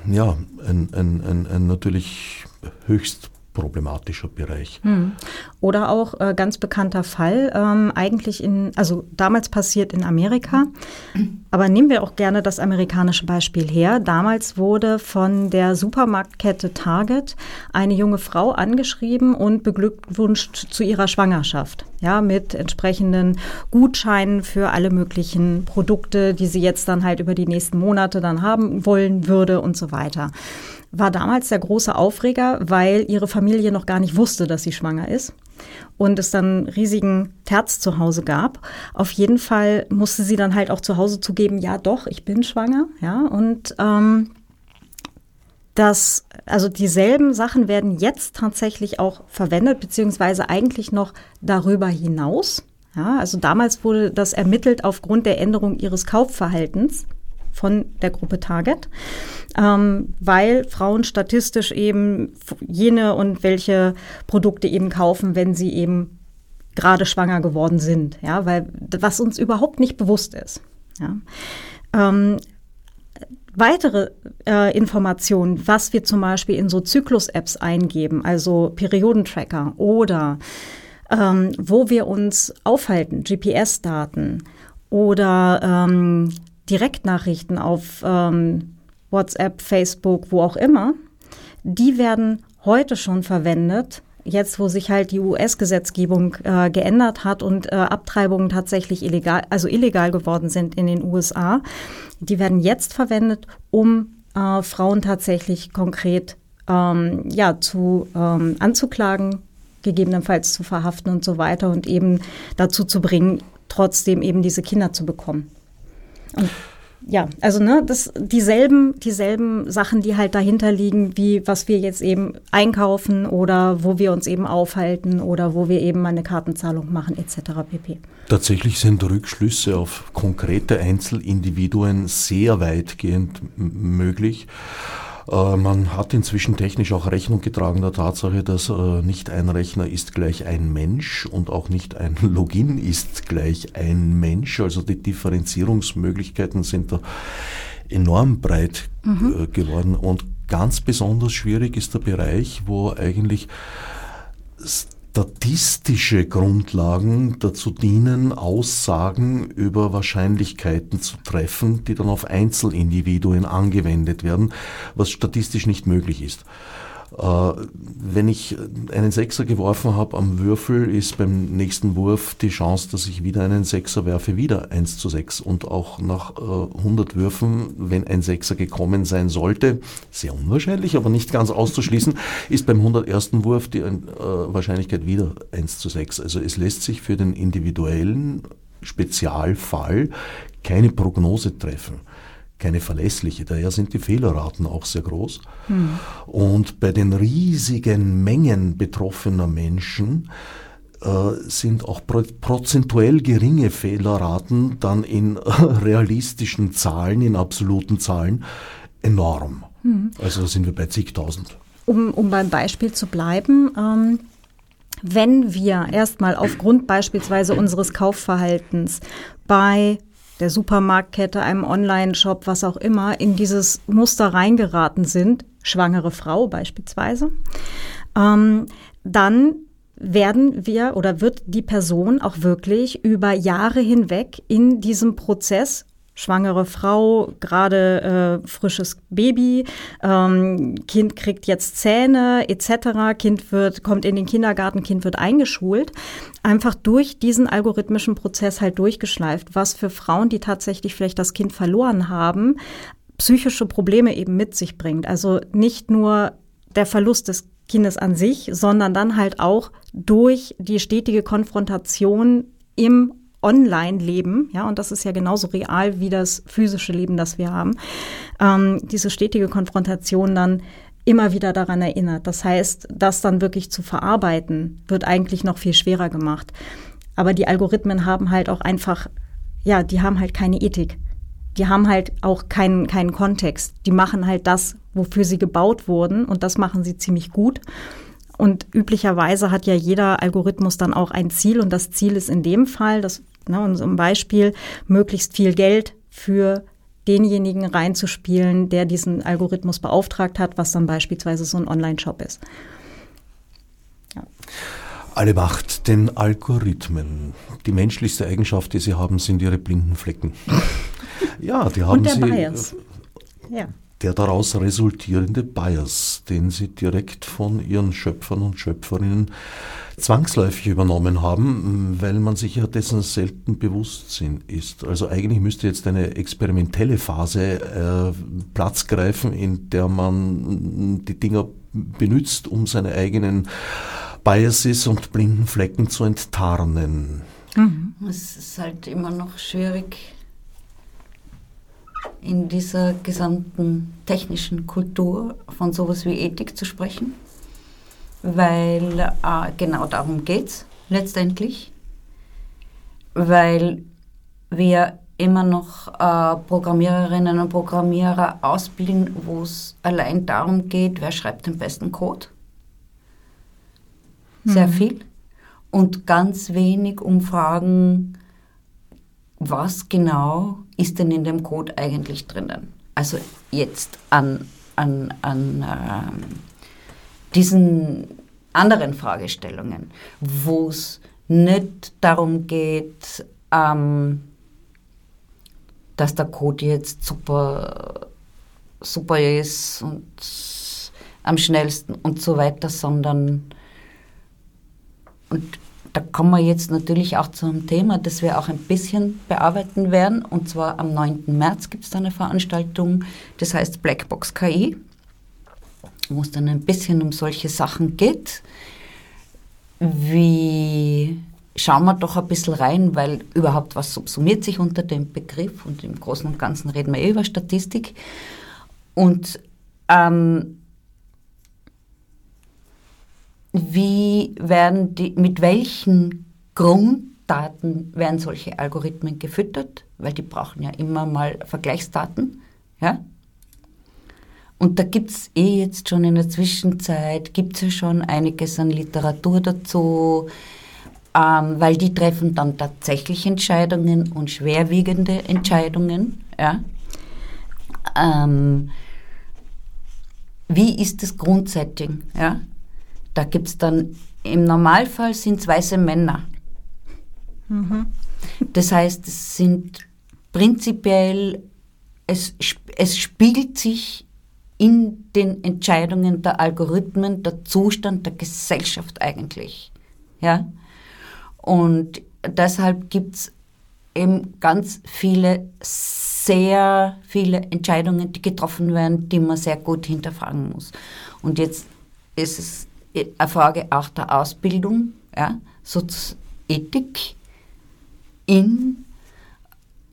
Speaker 1: ja ein, ein, ein, ein natürlich höchst problematischer Bereich. Hm.
Speaker 3: Oder auch äh, ganz bekannter Fall, ähm, eigentlich in, also damals passiert in Amerika, aber nehmen wir auch gerne das amerikanische Beispiel her. Damals wurde von der Supermarktkette Target eine junge Frau angeschrieben und beglückwünscht zu ihrer Schwangerschaft, ja, mit entsprechenden Gutscheinen für alle möglichen Produkte, die sie jetzt dann halt über die nächsten Monate dann haben wollen würde und so weiter war damals der große Aufreger, weil ihre Familie noch gar nicht wusste, dass sie schwanger ist und es dann riesigen Terz zu Hause gab. Auf jeden Fall musste sie dann halt auch zu Hause zugeben, ja doch, ich bin schwanger, ja und ähm, das, also dieselben Sachen werden jetzt tatsächlich auch verwendet, beziehungsweise eigentlich noch darüber hinaus. Ja, also damals wurde das ermittelt aufgrund der Änderung ihres Kaufverhaltens von der Gruppe Target, ähm, weil Frauen statistisch eben jene und welche Produkte eben kaufen, wenn sie eben gerade schwanger geworden sind, ja, weil was uns überhaupt nicht bewusst ist. Ja. Ähm, weitere äh, Informationen, was wir zum Beispiel in so Zyklus-Apps eingeben, also Periodentracker oder ähm, wo wir uns aufhalten, GPS-Daten oder ähm, Direktnachrichten auf ähm, WhatsApp, Facebook, wo auch immer, die werden heute schon verwendet. Jetzt, wo sich halt die US-Gesetzgebung äh, geändert hat und äh, Abtreibungen tatsächlich illegal, also illegal geworden sind in den USA, die werden jetzt verwendet, um äh, Frauen tatsächlich konkret ähm, ja, zu ähm, anzuklagen, gegebenenfalls zu verhaften und so weiter und eben dazu zu bringen, trotzdem eben diese Kinder zu bekommen. Und ja, also ne, das dieselben, dieselben Sachen, die halt dahinter liegen, wie was wir jetzt eben einkaufen oder wo wir uns eben aufhalten oder wo wir eben eine Kartenzahlung machen, etc. pp.
Speaker 1: Tatsächlich sind Rückschlüsse auf konkrete Einzelindividuen sehr weitgehend möglich. Äh, man hat inzwischen technisch auch Rechnung getragen der Tatsache, dass äh, nicht ein Rechner ist gleich ein Mensch und auch nicht ein Login ist gleich ein Mensch. Also die Differenzierungsmöglichkeiten sind da enorm breit mhm. Äh, geworden und ganz besonders schwierig ist der Bereich, wo eigentlich statistische Grundlagen dazu dienen, Aussagen über Wahrscheinlichkeiten zu treffen, die dann auf Einzelindividuen angewendet werden, was statistisch nicht möglich ist. Äh, wenn ich einen Sechser geworfen habe am Würfel, ist beim nächsten Wurf die Chance, dass ich wieder einen Sechser werfe, wieder 1 zu 6. Und auch nach 100 äh, Würfen, wenn ein Sechser gekommen sein sollte, sehr unwahrscheinlich, aber nicht ganz auszuschließen, ist beim 101. Wurf die äh, Wahrscheinlichkeit wieder 1 zu 6. Also es lässt sich für den individuellen Spezialfall keine Prognose treffen keine verlässliche. Daher sind die Fehlerraten auch sehr groß. Hm. Und bei den riesigen Mengen betroffener Menschen äh, sind auch prozentuell geringe Fehlerraten dann in realistischen Zahlen, in absoluten Zahlen enorm. Mhm. Also sind wir bei zigtausend.
Speaker 3: Um, um beim Beispiel zu bleiben, ähm, wenn wir erstmal aufgrund beispielsweise unseres Kaufverhaltens bei der Supermarktkette, einem Online-Shop, was auch immer, in dieses Muster reingeraten sind, schwangere Frau beispielsweise, ähm, dann werden wir oder wird die Person auch wirklich über Jahre hinweg in diesem Prozess schwangere Frau, gerade äh, frisches Baby, ähm, Kind kriegt jetzt Zähne etc., Kind wird, kommt in den Kindergarten, Kind wird eingeschult, einfach durch diesen algorithmischen Prozess halt durchgeschleift, was für Frauen, die tatsächlich vielleicht das Kind verloren haben, psychische Probleme eben mit sich bringt. Also nicht nur der Verlust des Kindes an sich, sondern dann halt auch durch die stetige Konfrontation im Online-Leben, ja, und das ist ja genauso real wie das physische Leben, das wir haben, ähm, diese stetige Konfrontation dann immer wieder daran erinnert. Das heißt, das dann wirklich zu verarbeiten, wird eigentlich noch viel schwerer gemacht. Aber die Algorithmen haben halt auch einfach, ja, die haben halt keine Ethik. Die haben halt auch keinen, keinen Kontext. Die machen halt das, wofür sie gebaut wurden und das machen sie ziemlich gut. Und üblicherweise hat ja jeder Algorithmus dann auch ein Ziel und das Ziel ist in dem Fall, das Ne, und zum Beispiel möglichst viel Geld für denjenigen reinzuspielen, der diesen Algorithmus beauftragt hat, was dann beispielsweise so ein Online-Shop ist.
Speaker 1: Ja. Alle Macht den Algorithmen. Die menschlichste Eigenschaft, die sie haben, sind ihre blinden Flecken. ja, die haben
Speaker 3: Und der
Speaker 1: sie.
Speaker 3: Bias.
Speaker 1: Ja. Der daraus resultierende Bias, den sie direkt von ihren Schöpfern und Schöpferinnen zwangsläufig übernommen haben, weil man sich ja dessen selten bewusst sind, ist. Also eigentlich müsste jetzt eine experimentelle Phase äh, Platz greifen, in der man die Dinger benutzt, um seine eigenen Biases und blinden Flecken zu enttarnen.
Speaker 2: Mhm. Es ist halt immer noch schwierig, in dieser gesamten technischen Kultur von sowas wie Ethik zu sprechen weil äh, genau darum geht es letztendlich, weil wir immer noch äh, Programmiererinnen und Programmierer ausbilden, wo es allein darum geht, wer schreibt den besten Code. Sehr mhm. viel. Und ganz wenig um Fragen, was genau ist denn in dem Code eigentlich drinnen? Also jetzt an, an, an ähm, diesen anderen Fragestellungen, wo es nicht darum geht, ähm, dass der Code jetzt super, super ist und am schnellsten und so weiter, sondern und da kommen wir jetzt natürlich auch zu einem Thema, das wir auch ein bisschen bearbeiten werden. Und zwar am 9. März gibt es da eine Veranstaltung, das heißt Blackbox KI wo es dann ein bisschen um solche Sachen geht. Wie schauen wir doch ein bisschen rein, weil überhaupt was subsumiert sich unter dem Begriff und im Großen und Ganzen reden wir eh über Statistik. Und ähm, wie werden die, mit welchen Grunddaten werden solche Algorithmen gefüttert? Weil die brauchen ja immer mal Vergleichsdaten. Ja? Und da gibt es eh jetzt schon in der Zwischenzeit, gibt es ja schon einiges an Literatur dazu, ähm, weil die treffen dann tatsächlich Entscheidungen und schwerwiegende Entscheidungen. Ja. Ähm, wie ist das Grundsetting? Ja? Da gibt es dann, im Normalfall sind es weiße Männer. Mhm. Das heißt, es sind prinzipiell, es, es spiegelt sich in den Entscheidungen der Algorithmen der Zustand der Gesellschaft eigentlich. Ja? Und deshalb gibt es eben ganz viele, sehr viele Entscheidungen, die getroffen werden, die man sehr gut hinterfragen muss. Und jetzt ist es eine Frage auch der Ausbildung, ja, Ethik in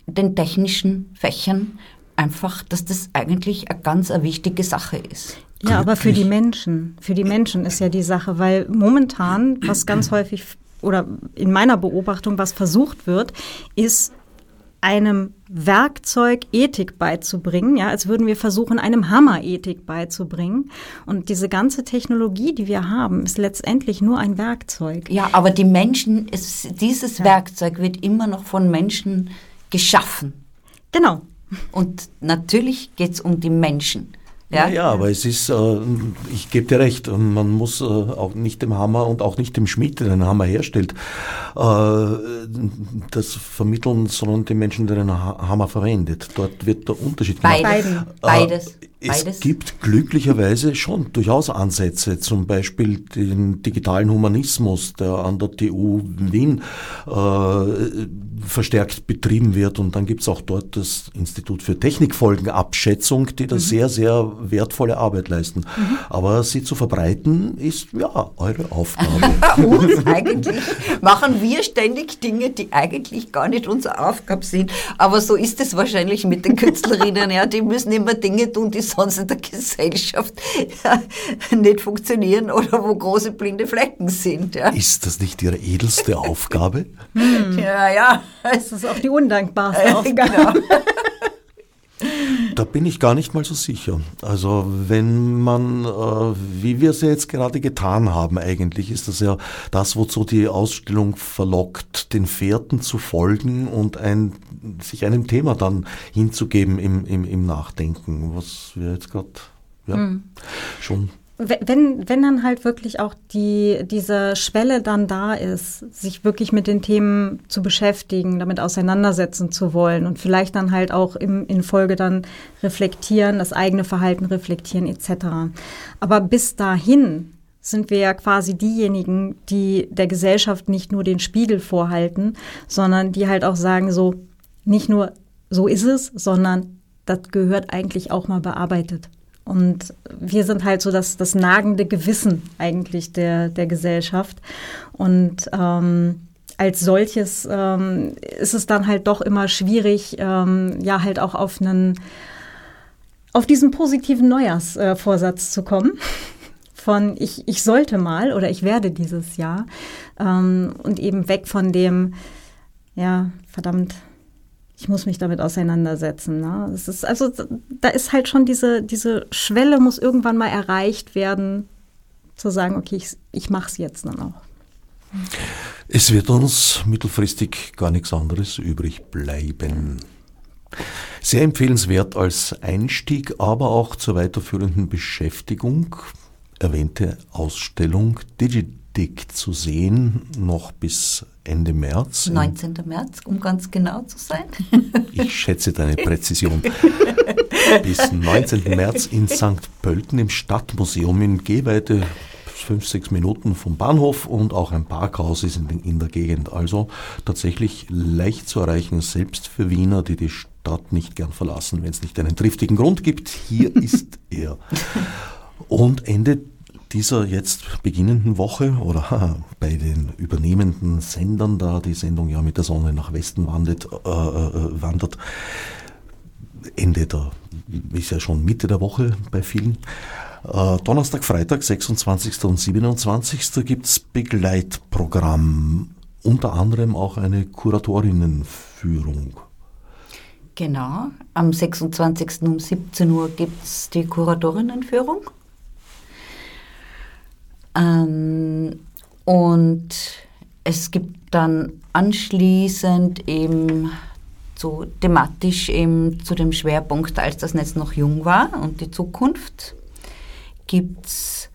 Speaker 2: den technischen Fächern, einfach, dass das eigentlich eine ganz eine wichtige Sache ist.
Speaker 3: Ja, aber für die Menschen, für die Menschen ist ja die Sache, weil momentan, was ganz häufig oder in meiner Beobachtung, was versucht wird, ist einem Werkzeug Ethik beizubringen, ja, als würden wir versuchen, einem Hammer Ethik beizubringen. Und diese ganze Technologie, die wir haben, ist letztendlich nur ein Werkzeug.
Speaker 2: Ja, aber die Menschen, es, dieses ja. Werkzeug wird immer noch von Menschen geschaffen.
Speaker 3: Genau.
Speaker 2: Und natürlich geht es um die Menschen.
Speaker 1: Ja, ja, ja aber es ist, äh, ich gebe dir recht, man muss äh, auch nicht dem Hammer und auch nicht dem Schmied, der den Hammer herstellt, äh, das vermitteln, sondern den Menschen, der den Hammer verwendet. Dort wird der Unterschied
Speaker 2: gemacht. Beiden. Beides.
Speaker 1: Es Beides? gibt glücklicherweise schon durchaus Ansätze, zum Beispiel den digitalen Humanismus, der an der TU Wien äh, verstärkt betrieben wird. Und dann gibt es auch dort das Institut für Technikfolgenabschätzung, die da mhm. sehr, sehr wertvolle Arbeit leisten. Mhm. Aber sie zu verbreiten, ist ja eure Aufgabe.
Speaker 2: Uns eigentlich machen wir ständig Dinge, die eigentlich gar nicht unsere Aufgabe sind. Aber so ist es wahrscheinlich mit den Künstlerinnen. Ja, die müssen immer Dinge tun, die sonst in der Gesellschaft ja, nicht funktionieren oder wo große blinde Flecken sind. Ja.
Speaker 1: Ist das nicht Ihre edelste Aufgabe?
Speaker 3: Hm. Ja, ja. Das ist auch die undankbarste äh, Aufgabe. Genau.
Speaker 1: Da bin ich gar nicht mal so sicher. Also wenn man, äh, wie wir es ja jetzt gerade getan haben eigentlich, ist das ja das, wozu die Ausstellung verlockt, den Fährten zu folgen und ein, sich einem Thema dann hinzugeben im, im, im Nachdenken, was wir jetzt gerade ja, hm. schon
Speaker 3: wenn, wenn dann halt wirklich auch die, diese Schwelle dann da ist, sich wirklich mit den Themen zu beschäftigen, damit auseinandersetzen zu wollen und vielleicht dann halt auch im, in Folge dann reflektieren, das eigene Verhalten reflektieren etc. Aber bis dahin sind wir ja quasi diejenigen, die der Gesellschaft nicht nur den Spiegel vorhalten, sondern die halt auch sagen, so nicht nur so ist es, sondern das gehört eigentlich auch mal bearbeitet. Und wir sind halt so das, das nagende Gewissen eigentlich der, der Gesellschaft. Und ähm, als solches ähm, ist es dann halt doch immer schwierig, ähm, ja, halt auch auf einen, auf diesen positiven Neujahrsvorsatz äh, zu kommen. Von ich, ich sollte mal oder ich werde dieses Jahr. Ähm, und eben weg von dem, ja, verdammt, ich muss mich damit auseinandersetzen. Ne? Es ist, also da ist halt schon diese, diese Schwelle muss irgendwann mal erreicht werden, zu sagen, okay, ich, ich mache es jetzt dann auch.
Speaker 1: Es wird uns mittelfristig gar nichts anderes übrig bleiben. Sehr empfehlenswert als Einstieg, aber auch zur weiterführenden Beschäftigung. Erwähnte Ausstellung Digidic zu sehen, noch bis Ende März.
Speaker 2: 19. März, um ganz genau zu sein.
Speaker 1: Ich schätze deine Präzision. Bis 19. März in St. Pölten im Stadtmuseum in Gehweite fünf, sechs Minuten vom Bahnhof und auch ein Parkhaus ist in, in, der Gegend. Also tatsächlich leicht zu erreichen, selbst für Wiener, die die Stadt nicht gern verlassen, wenn es nicht einen triftigen Grund gibt. Hier ist er. Und Ende dieser jetzt beginnenden Woche oder bei den übernehmenden Sendern, da die Sendung ja mit der Sonne nach Westen wandert, äh, äh, wandert Ende der, ist ja schon Mitte der Woche bei vielen. Äh, Donnerstag, Freitag, 26. und 27. gibt es Begleitprogramm, unter anderem auch eine Kuratorinnenführung.
Speaker 2: Genau, am 26. um 17 Uhr gibt es die Kuratorinnenführung. Ähm, und es gibt dann anschließend eben so thematisch eben zu dem Schwerpunkt, als das Netz noch jung war und die Zukunft, gibt es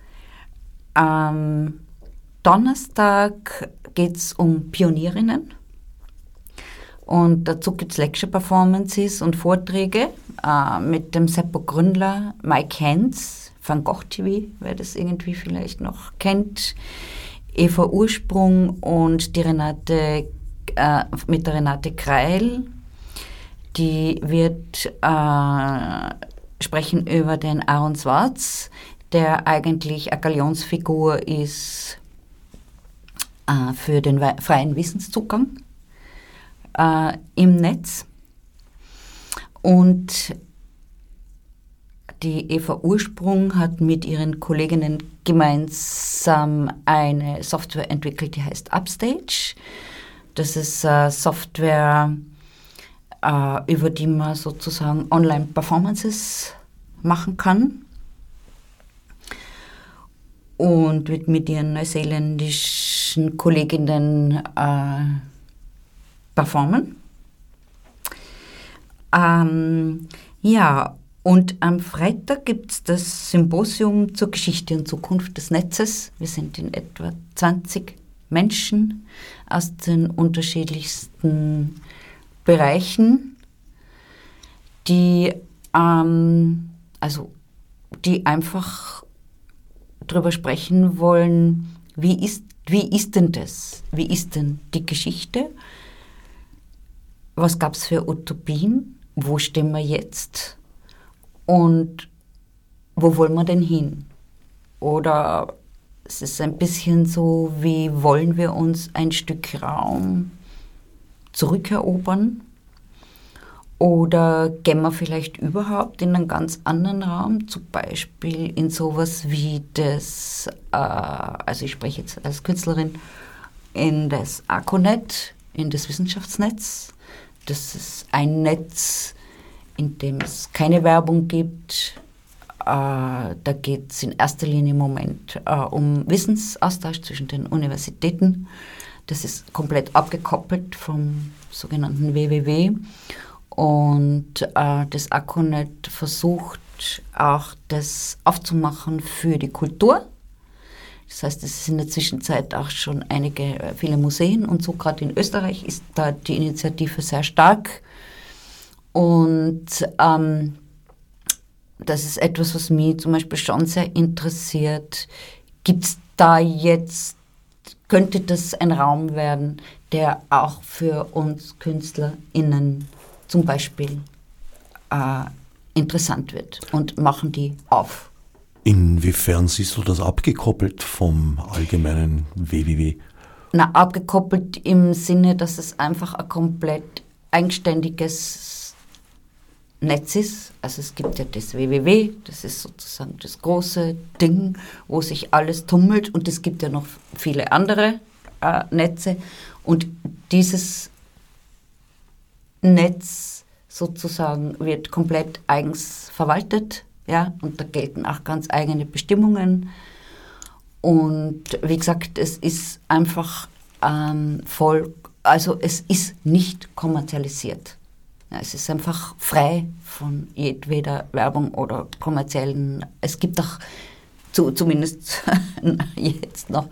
Speaker 2: am Donnerstag geht es um Pionierinnen. Und dazu gibt es Lecture-Performances und Vorträge äh, mit dem Seppo Gründler, Mike Hens, Van Gogh TV, wer das irgendwie vielleicht noch kennt, Eva Ursprung und die Renate, äh, mit der Renate Kreil. Die wird äh, sprechen über den Aaron Schwarz, der eigentlich eine Galionsfigur ist äh, für den freien Wissenszugang äh, im Netz. Und die Eva Ursprung hat mit ihren Kolleginnen gemeinsam eine Software entwickelt, die heißt Upstage. Das ist äh, Software, äh, über die man sozusagen Online-Performances machen kann. Und wird mit ihren neuseeländischen Kolleginnen äh, performen. Ähm, ja, und am Freitag gibt es das Symposium zur Geschichte und Zukunft des Netzes. Wir sind in etwa 20 Menschen aus den unterschiedlichsten Bereichen, die, ähm, also, die einfach darüber sprechen wollen, wie ist, wie ist denn das? Wie ist denn die Geschichte? Was gab es für Utopien? Wo stehen wir jetzt? Und wo wollen wir denn hin? Oder es ist ein bisschen so, wie wollen wir uns ein Stück Raum zurückerobern? Oder gehen wir vielleicht überhaupt in einen ganz anderen Raum, zum Beispiel in sowas wie das, äh, also ich spreche jetzt als Künstlerin, in das ACONET, in das Wissenschaftsnetz. Das ist ein Netz, in dem es keine Werbung gibt. Äh, da geht es in erster Linie im Moment äh, um Wissensaustausch zwischen den Universitäten. Das ist komplett abgekoppelt vom sogenannten WWW. Und äh, das Akonet versucht auch das aufzumachen für die Kultur. Das heißt, es ist in der Zwischenzeit auch schon einige, äh, viele Museen und so gerade in Österreich ist da die Initiative sehr stark. Und ähm, das ist etwas, was mich zum Beispiel schon sehr interessiert. Gibt es da jetzt, könnte das ein Raum werden, der auch für uns KünstlerInnen zum Beispiel äh, interessant wird und machen die auf?
Speaker 1: Inwiefern siehst du das abgekoppelt vom allgemeinen WWW?
Speaker 2: Na, abgekoppelt im Sinne, dass es einfach ein komplett eigenständiges Netz ist. Also es gibt ja das WWW, das ist sozusagen das große Ding, wo sich alles tummelt und es gibt ja noch viele andere äh, Netze und dieses Netz sozusagen wird komplett eigens verwaltet, ja, und da gelten auch ganz eigene Bestimmungen. Und wie gesagt, es ist einfach ähm, voll, also es ist nicht kommerzialisiert. Es ist einfach frei von jedweder Werbung oder kommerziellen. Es gibt auch zu, zumindest jetzt noch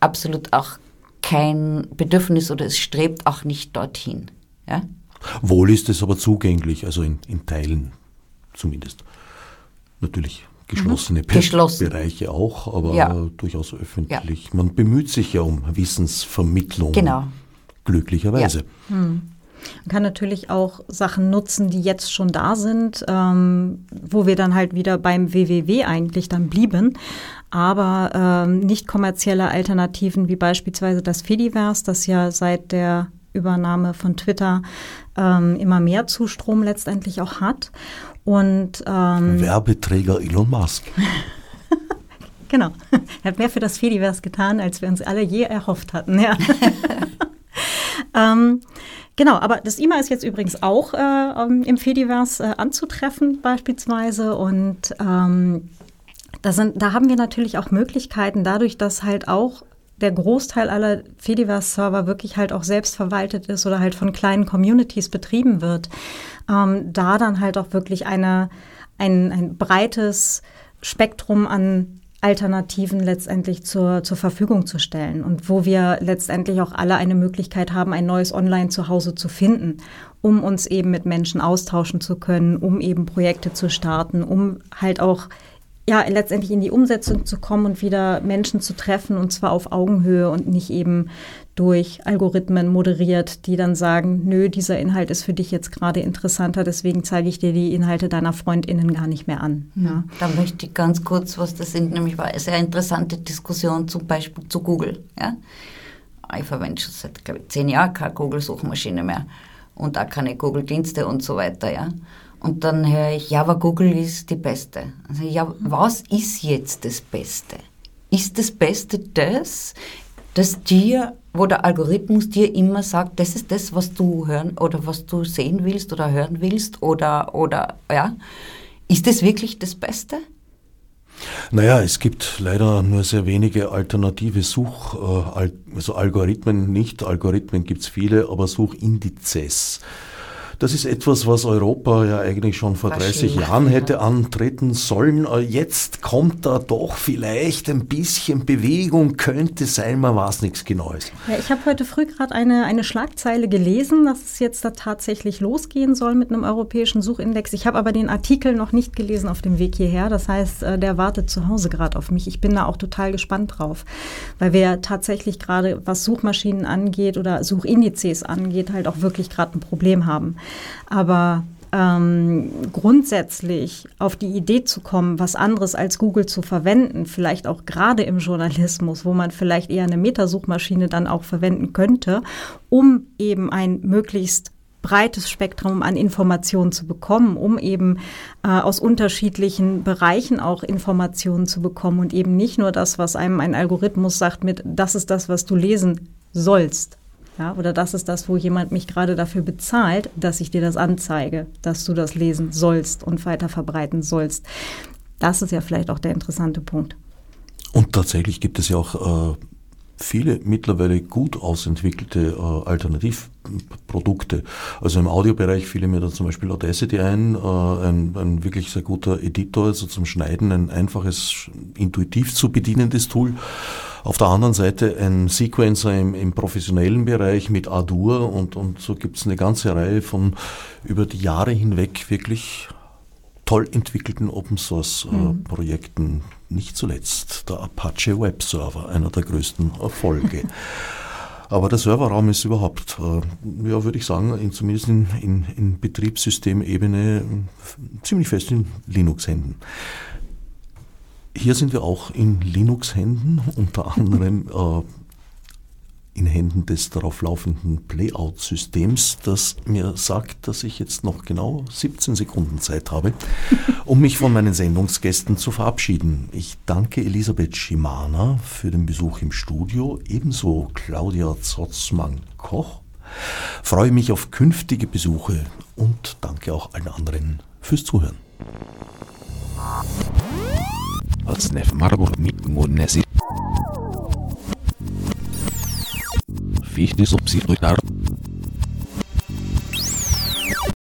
Speaker 2: absolut auch kein Bedürfnis oder es strebt auch nicht dorthin. Ja?
Speaker 1: Wohl ist es aber zugänglich, also in, in Teilen zumindest. Natürlich geschlossene mhm. Geschlossen. Bereiche auch, aber ja. durchaus öffentlich. Ja. Man bemüht sich ja um Wissensvermittlung.
Speaker 2: Genau.
Speaker 1: Glücklicherweise.
Speaker 3: Ja. Man kann natürlich auch Sachen nutzen, die jetzt schon da sind, ähm, wo wir dann halt wieder beim WWW eigentlich dann blieben. Aber ähm, nicht kommerzielle Alternativen wie beispielsweise das Fediverse, das ja seit der Übernahme von Twitter ähm, immer mehr Zustrom letztendlich auch hat. Und
Speaker 1: ähm, Werbeträger Elon Musk.
Speaker 3: genau. Er hat mehr für das Fediverse getan, als wir uns alle je erhofft hatten. Ja. ähm, Genau, aber das IMA ist jetzt übrigens auch äh, ähm, im Fediverse äh, anzutreffen beispielsweise und ähm, da, sind, da haben wir natürlich auch Möglichkeiten, dadurch, dass halt auch der Großteil aller Fediverse-Server wirklich halt auch selbst verwaltet ist oder halt von kleinen Communities betrieben wird, ähm, da dann halt auch wirklich eine, ein, ein breites Spektrum an Alternativen letztendlich zur, zur Verfügung zu stellen und wo wir letztendlich auch alle eine Möglichkeit haben, ein neues Online-Zuhause zu finden, um uns eben mit Menschen austauschen zu können, um eben Projekte zu starten, um halt auch ja, letztendlich in die Umsetzung zu kommen und wieder Menschen zu treffen und zwar auf Augenhöhe und nicht eben durch Algorithmen moderiert, die dann sagen, nö, dieser Inhalt ist für dich jetzt gerade interessanter, deswegen zeige ich dir die Inhalte deiner Freundinnen gar nicht mehr an.
Speaker 2: Mhm. Ja. Da möchte ich ganz kurz was das sind, nämlich war eine sehr interessante Diskussion zum Beispiel zu Google. Ja? Ich verwende schon seit, glaube ich, zehn Jahren keine Google-Suchmaschine mehr und auch keine Google-Dienste und so weiter. Ja? Und dann höre ich, ja, aber Google ist die Beste. Also, ja, was ist jetzt das Beste? Ist das Beste das, dass dir, wo der Algorithmus dir immer sagt, das ist das, was du hören oder was du sehen willst oder hören willst oder, oder, ja? Ist das wirklich das Beste?
Speaker 1: Naja, es gibt leider nur sehr wenige alternative Such, äh, also Algorithmen nicht. Algorithmen gibt es viele, aber Suchindizes. Das ist etwas, was Europa ja eigentlich schon vor 30 Jahren hätte antreten sollen. Äh, jetzt kommt da doch vielleicht ein bisschen Bewegung, könnte sein, man weiß nichts Genaues.
Speaker 3: Ja, ich habe heute früh gerade eine, eine Schlagzeile gelesen, dass es jetzt da tatsächlich losgehen soll mit einem europäischen Suchindex. Ich habe aber den Artikel noch nicht gelesen auf dem Weg hierher. Das heißt, äh, der wartet zu Hause gerade auf mich. Ich bin da auch total gespannt drauf, weil wir tatsächlich gerade, was Suchmaschinen angeht oder Suchindizes angeht, halt auch wirklich gerade ein Problem haben. Aber ähm, grundsätzlich auf die Idee zu kommen, was anderes als Google zu verwenden, vielleicht auch gerade im Journalismus, wo man vielleicht eher eine Metasuchmaschine dann auch verwenden könnte, um eben ein möglichst breites Spektrum an Informationen zu bekommen, um eben äh, aus unterschiedlichen Bereichen auch Informationen zu bekommen und eben nicht nur das, was einem ein Algorithmus sagt mit, das ist das, was du lesen sollst, ja, oder das ist das, wo jemand mich gerade dafür bezahlt, dass ich dir das anzeige, dass du das lesen sollst und weiter verbreiten sollst. Das ist ja vielleicht auch der interessante Punkt.
Speaker 1: Und tatsächlich gibt es ja auch äh, viele mittlerweile gut ausentwickelte äh, Alternativprodukte. Also im Audiobereich fiele mir da zum Beispiel Audacity ein, äh, ein, ein, wirklich sehr guter Editor, also zum Schneiden ein einfaches, intuitiv zu bedienendes Tool. Auf der anderen Seite ein Sequencer im, im professionellen Bereich mit Adur und, und so gibt es eine ganze Reihe von über die Jahre hinweg wirklich toll entwickelten Open Source äh, mhm. Projekten. Nicht zuletzt der Apache Web Server, einer der größten Erfolge. Aber der Serverraum ist überhaupt, äh, ja, würde ich sagen, in, zumindest in, in, in Betriebssystemebene ziemlich fest in Linux-Händen. Hier sind wir auch in Linux-Händen, unter anderem äh, in Händen des darauf laufenden Playout-Systems, das mir sagt, dass ich jetzt noch genau 17 Sekunden Zeit habe, um mich von meinen Sendungsgästen zu verabschieden. Ich danke Elisabeth Schimana für den Besuch im Studio, ebenso Claudia Zotzmann-Koch. Freue mich auf künftige Besuche und danke auch allen anderen fürs Zuhören. Snef Marburg mit Monesi. Fichte subsidiar